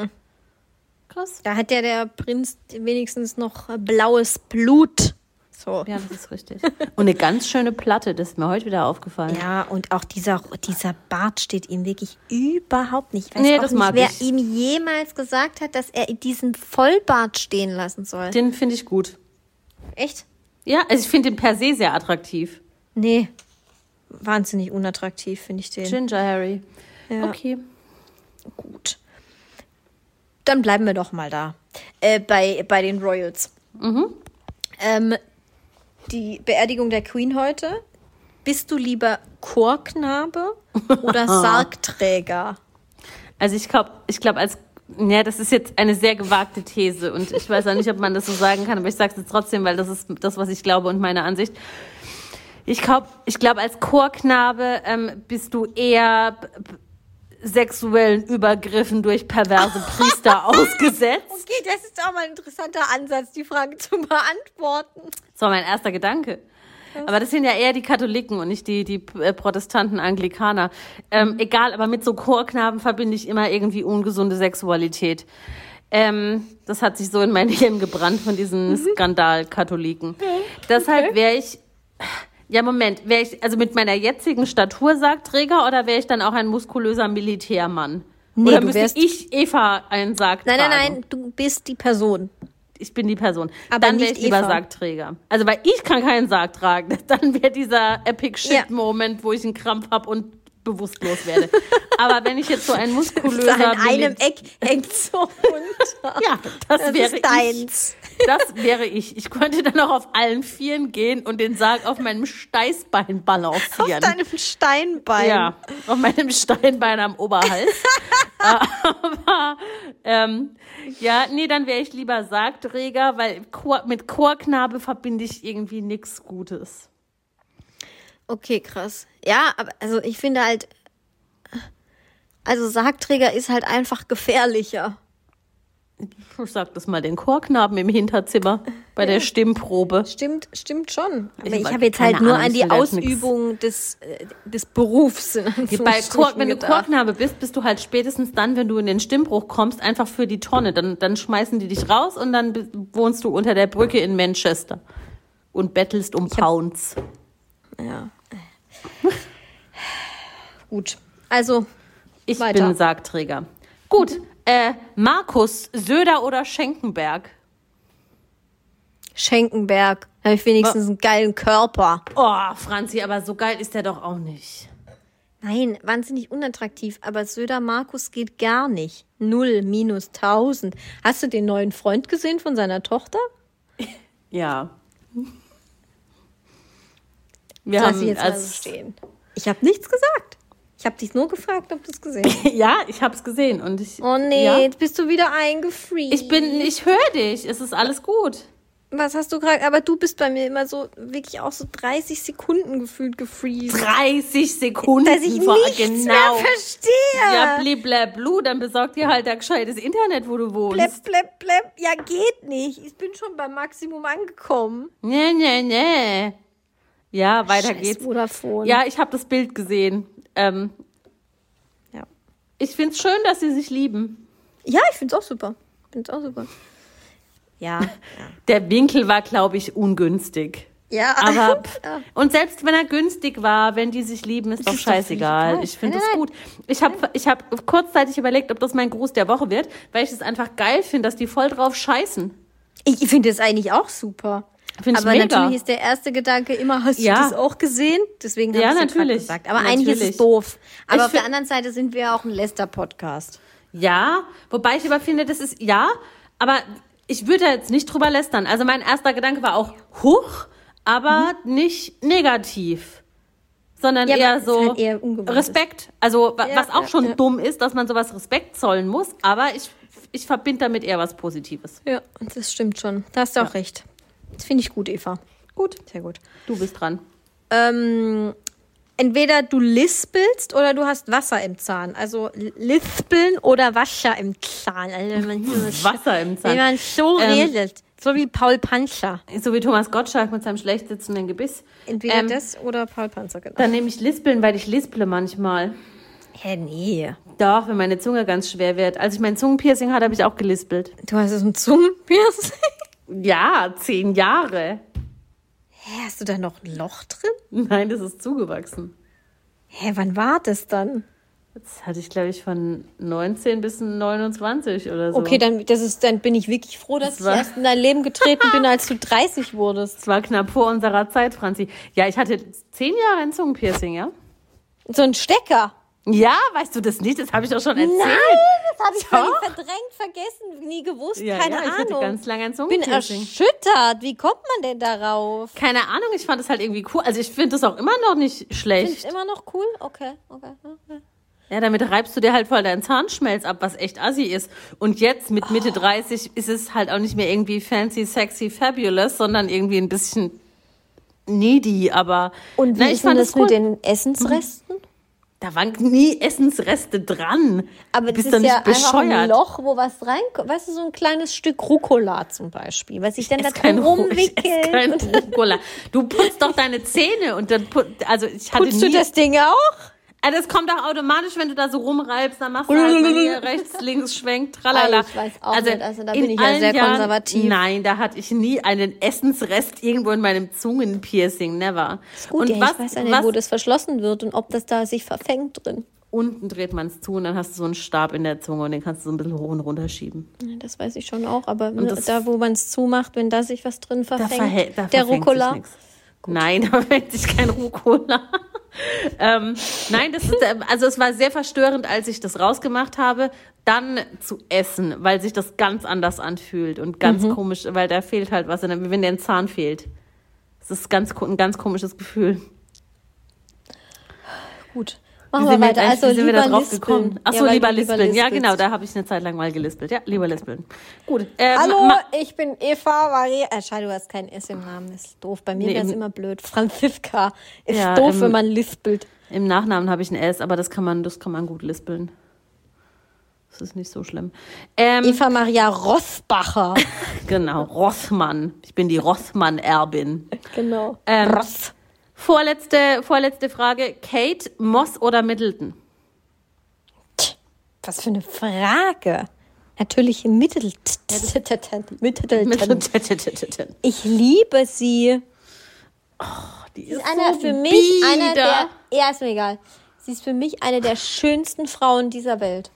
Krass. Da hat ja der Prinz wenigstens noch blaues Blut. So. Ja, das ist richtig. Und eine ganz schöne Platte, das ist mir heute wieder aufgefallen. Ja, und auch dieser, dieser Bart steht ihm wirklich überhaupt nicht. Ich weiß Nee, das nicht, mag wer ich. ihm jemals gesagt hat, dass er diesen Vollbart stehen lassen soll. Den finde ich gut. Echt? Ja, also ich finde den per se sehr attraktiv. Nee. Wahnsinnig unattraktiv finde ich den. Ginger Harry. Ja. Okay. Gut. Dann bleiben wir doch mal da. Äh, bei, bei den Royals. Ähm, die Beerdigung der Queen heute. Bist du lieber Chorknabe oder Sargträger? Also ich glaube, ich glaube als ja, das ist jetzt eine sehr gewagte These und ich weiß auch nicht, ob man das so sagen kann, aber ich sage es jetzt trotzdem, weil das ist das, was ich glaube und meine Ansicht. Ich glaube, ich glaube, als Chorknabe ähm, bist du eher sexuellen Übergriffen durch perverse Priester ausgesetzt. Okay, das ist auch mal ein interessanter Ansatz, die Frage zu beantworten. Das war mein erster Gedanke. Aber das sind ja eher die Katholiken und nicht die, die äh, Protestanten, Anglikaner. Ähm, Egal, aber mit so Chorknaben verbinde ich immer irgendwie ungesunde Sexualität. Ähm, das hat sich so in mein Hirn gebrannt von diesen Skandal-Katholiken. Deshalb wäre ich, ja Moment, wäre ich, also mit meiner jetzigen Statur Sargträger oder wäre ich dann auch ein muskulöser Militärmann? Nee, oder du müsste wärst- ich Eva einen Sarg Nein, nein, nein, du bist die Person. ich bin die Person. Aber dann wäre ich lieber Eva. Sargträger. Also weil ich kann keinen Sarg tragen. Dann wäre dieser Epic Ja. Shit Moment, wo ich einen Krampf habe und bewusstlos werde. Aber wenn ich jetzt so ein muskulöser Da in einem Eck hängt so runter. ja, das, Das wäre deins. ich. Das wäre ich. Ich könnte dann auch auf allen Vieren gehen und den Sarg auf meinem Steißbein Auf balancieren. deinem Steinbein. Ja, auf meinem Steinbein am Oberhals. Aber ähm, ja, nee, dann wäre ich lieber Sargträger, weil Chor, mit Chorknabe verbinde ich irgendwie nichts Gutes. Okay, krass. Ja, aber also ich finde halt, also Sargträger ist halt einfach gefährlicher. Ich sag das mal den Chorknaben im Hinterzimmer bei der Stimmprobe. Stimmt, stimmt schon. Aber Ich ich, hab habe jetzt halt nur Ahnung, an die nix. Ausübung des, äh, des Berufs. In Bei Chor, wenn du. Chorknabe bist, bist du halt spätestens dann, wenn du in den Stimmbruch kommst, einfach für die Tonne. Dann, dann schmeißen die dich raus und dann wohnst du unter der Brücke in Manchester und bettelst um Pounds. Ja. Gut. Also, Ich Weiter. bin Sargträger. Gut, äh, Markus, Söder oder Schenkenberg? Schenkenberg. Da habe ich wenigstens einen geilen Körper. Oh, Franzi, aber so geil ist der doch auch nicht. Nein, wahnsinnig unattraktiv, aber Söder Markus geht gar nicht. Null, minus tausend. Hast du den neuen Freund gesehen von seiner Tochter? Ja. Wir Lass haben ich jetzt mal so stehen. Ich habe nichts gesagt. Ich habe dich nur gefragt, ob du es gesehen hast. ja, ich habe es gesehen und ich. Oh nee, Ja, jetzt bist du wieder eingefriest. ich bin, ich höre dich. Es ist alles gut. Was hast du gerade? Aber du bist bei mir immer so wirklich auch so 30 Sekunden gefühlt gefreezed. 30 Sekunden. Dass ich vor- nichts genau. mehr verstehe. Ja, bliblablu, dann besorg dir halt ein gescheites Internet, wo du wohnst. Blepp, blepp, blepp. Ja, geht nicht. Ich bin schon beim Maximum angekommen. Nee, nee, nee. Ja, weiter Scheiß geht's. Vodafone. Ja, ich habe das Bild gesehen. Ähm, Ja, ich find's schön, dass sie sich lieben. ja ich find's auch super. Find's auch super. Ja. Der Winkel war, glaube ich, ungünstig. Ja. Aber pff, Ja. und selbst wenn er günstig war, wenn die sich lieben, ist doch ist doch scheißegal. egal. Ich finde das gut. Ich habe ich hab kurzzeitig überlegt, ob das mein Gruß der Woche wird, weil ich es einfach geil finde, dass die voll drauf scheißen. Ich finde es eigentlich auch super. Find ich Aber mega. natürlich ist der erste Gedanke immer, hast Ja. du das auch gesehen? Deswegen habe Ja, ich natürlich. gesagt. Aber eigentlich ist Natürlich. es doof. Aber Ich auf der anderen Seite sind wir ja auch ein Lester-Podcast. Ja, wobei ich aber finde, das ist ja, aber ich würde jetzt nicht drüber lästern. Also mein erster Gedanke war auch hoch, aber nicht negativ. Sondern Ja, eher so halt eher Respekt. Also Ja, was auch schon ja. dumm ist, dass man sowas Respekt zollen muss, aber ich, ich verbinde damit eher was Positives. Ja, das stimmt schon. Da hast du auch recht. Das finde ich gut, Eva. Gut, Sehr gut. du bist dran. Ähm, entweder du lispelst oder du hast Wasser im Zahn. Also lispeln oder Wasser im Zahn. Also wenn man, Wasser im Zahn. wenn man so Ähm, redet. So wie Paul Panzer. So wie Thomas Gottschalk mit seinem schlecht sitzenden Gebiss. Entweder Ähm, das oder Paul Panzer, genau. Dann nehme ich Lispeln, weil ich lisple manchmal. Hä, nee. Doch, wenn meine Zunge ganz schwer wird. Als ich mein Zungenpiercing hatte, habe ich auch gelispelt. Du hast so ein Zungenpiercing. Ja, zehn Jahre. Hä, hast du da noch ein Loch drin? Nein, das ist zugewachsen. Hä, wann war das dann? Das hatte ich, glaube ich, von 19 bis 29 oder so. Okay, dann, das ist, dann bin ich wirklich froh, dass Das ich erst in dein Leben getreten bin, als du 30 wurdest. Das war knapp vor unserer Zeit, Franzi. Ja, ich hatte zehn Jahre ein Zungenpiercing, ja? So ein Stecker. Ja, weißt du das nicht? Das habe ich doch schon erzählt. Nein, das habe ich völlig verdrängt, vergessen, nie gewusst, Ja, keine ja, ich hatte Ahnung. ganz lange ein bin erschüttert. Wie kommt man denn darauf? Keine Ahnung, ich fand das halt irgendwie cool. Also ich finde das auch immer noch nicht Findest schlecht. immer noch cool? Okay, okay. okay. Ja, damit reibst du dir halt voll deinen Zahnschmelz ab, was echt assi ist. Und jetzt mit Mitte 30 ist es halt auch nicht mehr irgendwie fancy, sexy, fabulous, sondern irgendwie ein bisschen needy, aber Und wie na, ich ist denn fand das es cool. mit den Essensresten? Da waren nie Essensreste dran. Aber das bist ist doch nicht ja einfach ein bescheuert. Loch, wo was reinkommt. Weißt du, so ein kleines Stück Rucola zum Beispiel, was ich dann da Ess kein drum Ru- ich rumwickelt. kein Rucola. Du putzt doch deine Zähne und dann put, also ich hatte Putzt nie, du das Ding auch? Ah, das kommt auch automatisch, wenn du da so rumreibst, dann machst du halt hier rechts, links, schwenkt, tralala. Ich weiß auch nicht, also da in bin ich ja sehr Jahren- konservativ. Nein, da hatte ich nie einen Essensrest irgendwo in meinem Zungenpiercing, never. Gut, und ja, was, ich weiß ja nicht, was wo das verschlossen wird und ob das da sich verfängt drin. unten dreht man es zu und dann hast du so einen Stab in der Zunge und den kannst du so ein bisschen hoch und runter schieben. Ja, Das weiß ich schon auch, aber ne, das- da, wo man es zumacht, wenn da sich was drin Da, verfängt, verhält, da der Rucola. Nein, da verfängt sich kein Rucola. Ähm, nein, das ist, äh, also es war sehr verstörend, als ich das rausgemacht habe, dann zu essen, weil sich das ganz anders anfühlt und ganz Mhm. komisch, weil da fehlt halt was, der- wenn dir ein Zahn fehlt. Das ist ganz, ein ganz komisches Gefühl. Gut. Machen wir weiter. Also wie sind wir da drauf lispeln. gekommen? Ach Ja, lieber lispeln. Ja, genau, da habe ich eine Zeit lang mal gelispelt. Ja, lieber lispeln. Gut. Ähm, Hallo, ich bin Eva Maria. Äh, schade, du hast kein S im Namen. Das ist doof. Bei mir Nee, wäre es im- immer blöd. Franziska. Ist Ja, doof, im- wenn man lispelt. Im Nachnamen habe ich ein S, aber das kann man, das kann man gut lispeln. Das ist nicht so schlimm. Ähm, Eva Maria Rossbacher. genau, Rossmann. Ich bin die Rossmann-Erbin. genau. Ähm, Ross. Vorletzte, vorletzte Frage. Kate, Moss oder Middleton? Was für eine Frage. Natürlich Middleton. Ich liebe sie. Die Sie ist einer für mich einer der. Ja, ist mir egal. Sie ist für mich eine der schönsten Frauen dieser Welt.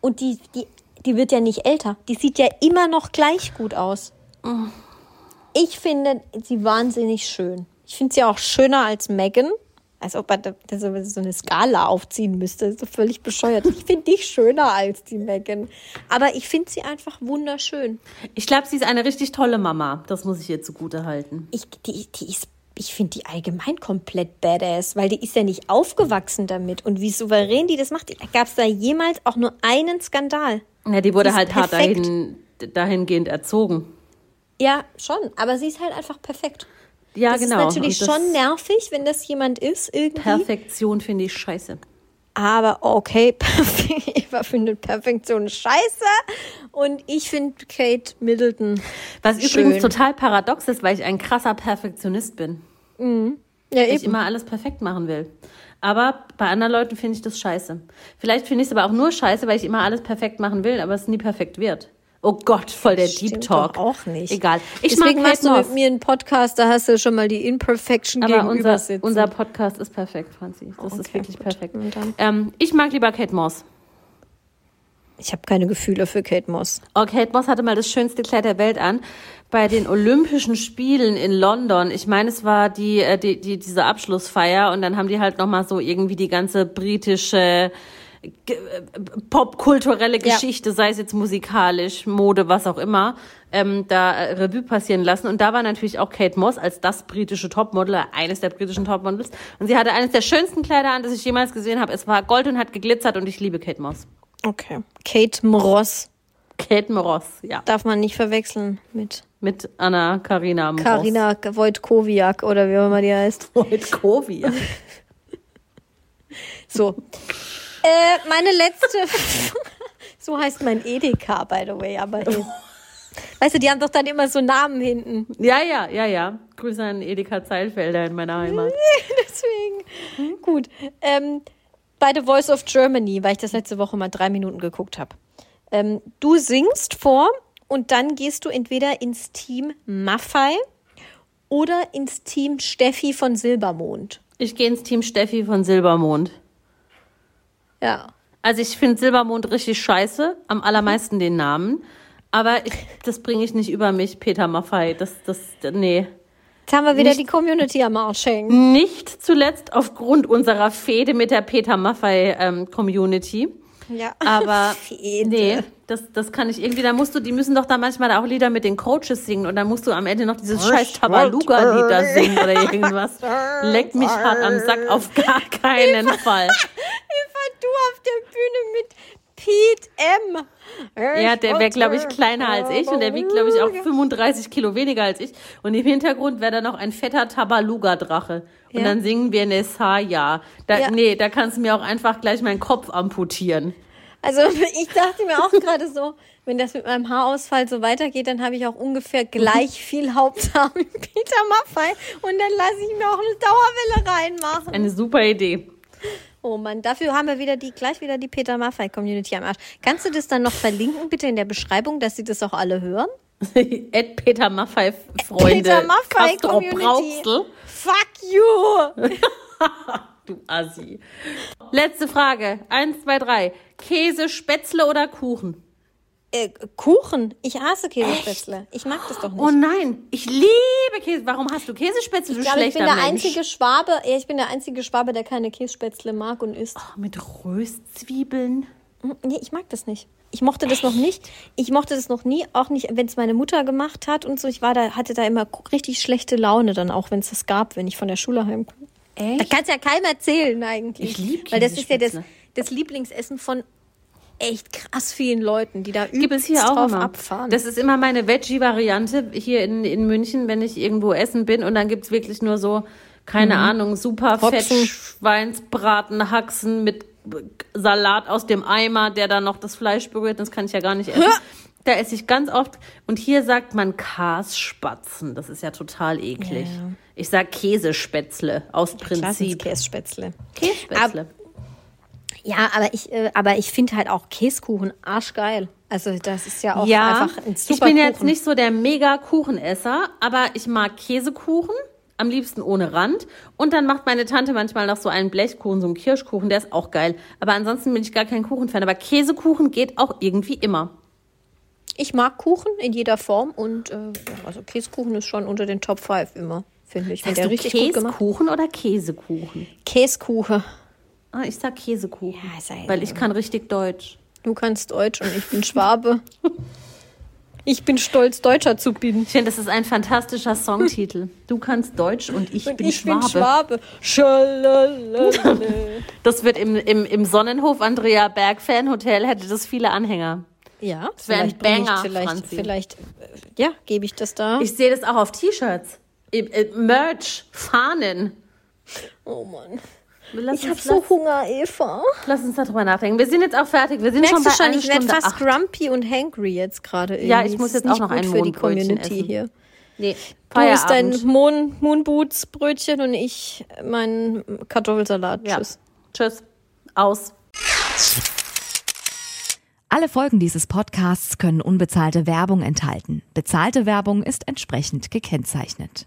Und die, die, die wird ja nicht älter. Die sieht ja immer noch gleich gut aus. Ich finde sie wahnsinnig schön. Ich finde sie auch schöner als Megan. Als ob er da so eine Skala aufziehen müsste. So völlig bescheuert. Ich finde dich schöner als die Megan. Aber ich finde sie einfach wunderschön. Ich glaube, sie ist eine richtig tolle Mama. Das muss ich ihr zugute halten. Ich, die, die ist, ich finde die allgemein komplett badass, weil die ist ja nicht aufgewachsen damit. Und wie souverän die das macht, gab es da jemals auch nur einen Skandal? Ja, die wurde halt hart perfekt. dahin, dahingehend erzogen. Ja, schon. Aber sie ist halt einfach perfekt. Ja, das genau. ist natürlich das schon nervig, wenn das jemand ist, irgendwie. Perfektion finde ich scheiße. Aber okay. Eva findet Perfektion scheiße. Und ich finde Kate Middleton. Was Schön. übrigens total paradox ist, weil ich ein krasser Perfektionist bin. Ja, Weil ich immer alles perfekt machen will. Aber bei anderen Leuten finde ich das scheiße. Vielleicht finde ich es aber auch nur scheiße, weil ich immer alles perfekt machen will, aber es nie perfekt wird. Oh Gott, voll der Deep Talk. auch nicht. Egal. Ich Deswegen mag machst du mit mir einen Podcast, da hast du schon mal die Imperfection Aber unser, sitzen. unser Podcast ist perfekt, Franzi. Das ist Okay, wirklich gut. perfekt. Ähm, ich mag lieber Kate Moss. ich habe keine Gefühle für Kate Moss. Oh, Kate Moss hatte mal das schönste Kleid der Welt an bei den Olympischen Spielen in London. Ich meine, es war die, äh, die, die diese Abschlussfeier und dann haben die halt noch mal so irgendwie die ganze britische popkulturelle Ja. Geschichte, sei es jetzt musikalisch, Mode, was auch immer, ähm, da äh, Revue passieren lassen. Und da war natürlich auch Kate Moss als das britische Topmodel, eines der britischen Topmodels. Und sie hatte eines der schönsten Kleider an, das ich jemals gesehen habe. Es war gold und hat geglitzert und ich liebe Kate Moss. Okay. Kate Mross Kate Moss, ja. darf man nicht verwechseln mit Mit Anna Karina Moss. Karina Wojtkowiak oder wie auch immer die heißt. Wojtkowi. So. Äh, meine letzte. so heißt mein Edeka, by the way, aber. eh. Weißt du, die haben doch dann immer so Namen hinten. Ja, ja, ja, ja. Grüße an Edeka Zeilfelder in meiner Heimat. Deswegen. Gut. Ähm, bei The Voice of Germany, weil ich das letzte Woche mal drei Minuten geguckt habe. Ähm, du singst vor und dann gehst du entweder ins Team Maffei oder ins Team Steffi von Silbermond. Ich gehe ins Team Steffi von Silbermond. Ja. Also ich finde Silbermond richtig scheiße, am allermeisten den Namen. Aber ich, das bringe ich nicht über mich, Peter Maffei. Das, das, nee. Jetzt haben wir wieder Nicht- die Community am Arsch hängen. Nicht zuletzt aufgrund unserer Fehde mit der Peter Maffei ähm, Community. Ja. Aber Fehde. nee, das, das kann ich irgendwie, da musst du, die müssen doch da manchmal auch Lieder mit den Coaches singen und dann musst du am Ende noch dieses scheiß Tabaluga-Lied da singen oder irgendwas. Leckt mich hart am Sack, auf gar keinen Fall. Du auf der Bühne mit Pete M. Ja, der wäre, glaube ich, kleiner als ich und der wiegt, glaube ich, auch 35 Kilo weniger als ich. Und im Hintergrund wäre da noch ein fetter Tabaluga-Drache. Und Ja. dann singen wir Nesaya. Da, Ja. Nee, da kannst du mir auch einfach gleich meinen Kopf amputieren. Also ich dachte mir auch gerade so, wenn das mit meinem Haarausfall so weitergeht, dann habe ich auch ungefähr gleich viel Haupthaar wie Peter Maffei und dann lasse ich mir auch eine Dauerwelle reinmachen. Eine super Idee. Oh Mann, dafür haben wir wieder die gleich wieder die Peter Maffei Community am Arsch. Kannst du das dann noch verlinken bitte in der Beschreibung, dass sie das auch alle hören? Ed Peter Maffei Freunde. Peter Maffei Community. Brauxel. Fuck you! Du Assi. Letzte Frage. Eins, zwei, drei. Käse, Spätzle oder Kuchen? Äh, Kuchen. Ich hasse Käsespätzle. Ich mag das doch nicht. Oh nein, ich liebe Käse. Warum hast du Käsespätzle, du ich ich bin der Mensch? einzige Schwabe, ja, ich bin der einzige Schwabe, der keine Kässpätzle mag und isst. Mit Röstzwiebeln. Nee, ich mag das nicht. Ich mochte das noch nicht. Ich mochte das noch nie, auch nicht, wenn es meine Mutter gemacht hat und so. Ich war da, hatte da immer richtig schlechte Laune dann auch, wenn es das gab, wenn ich von der Schule heimkomme. Da Echt? kannst ja keinem erzählen eigentlich. Ich lieb Weil das ist ja das, Käsespätzle. das Lieblingsessen von echt krass vielen Leuten, die da Gibt es übelst hier auch drauf abfahren. Das ist immer meine Veggie-Variante hier in, in München, wenn ich irgendwo essen bin und dann gibt's wirklich nur so, keine Ahnung, super fett Hopfen. Schweinsbraten, Haxen mit Salat aus dem Eimer, der dann noch das Fleisch berührt, das kann ich ja gar nicht essen. Da esse ich ganz oft. Und hier sagt man Kasspatzen. Das ist ja total eklig. Ja. Ich sag Käsespätzle aus Prinzip. Kässpätzle. Käsespätzle. Ja, aber ich, äh, aber ich finde halt auch Käsekuchen arschgeil. Also das ist ja auch ja, einfach ein ich super bin jetzt Kuchen. nicht so der mega Kuchenesser, aber ich mag Käsekuchen, am liebsten ohne Rand. Und dann macht meine Tante manchmal noch so einen Blechkuchen, so einen Kirschkuchen, der ist auch geil. Aber ansonsten bin ich gar kein Kuchenfan. Aber Käsekuchen geht auch irgendwie immer. Ich mag Kuchen in jeder Form und äh, also Käsekuchen ist schon unter den Top 5 immer. finde ich. Wenn der richtig gut gemacht. Käsekuchen oder Käsekuchen? Käsekuchen. Ah, ich sag Käsekuchen, Ja, ja weil ich kann richtig Deutsch. Du kannst Deutsch und ich bin Schwabe. Ich bin stolz, Deutscher zu bin. Ich finde, das ist ein fantastischer Songtitel. Du kannst Deutsch und ich bin ich Schwabe. bin Schwabe. Schalalala. Das wird im, im, im Sonnenhof Andrea Berg Fanhotel hätte das viele Anhänger. Ja, wär ein vielleicht bring Banger, ich, vielleicht, Franzi. vielleicht, äh, ja, gebe ich das da. Ich sehe das auch auf T-Shirts. Merch, Fahnen. oh Mann. Lass Ich habe so Hunger, Eva. lass uns darüber nachdenken. Wir sind jetzt auch fertig. Wir sind Merkst schon du bei schon, einer ich werde Stunde fast acht. grumpy und hangry jetzt gerade. Ja, ich muss jetzt auch noch gut ein für die Mohnbrötchen Community essen. hier. Nee, Du isst dein Feierabend. Moon, Moonboots Brötchen und ich meinen Kartoffelsalat. Ja. Tschüss. Tschüss. Aus. Alle Folgen dieses Podcasts können unbezahlte Werbung enthalten. Bezahlte Werbung ist entsprechend gekennzeichnet.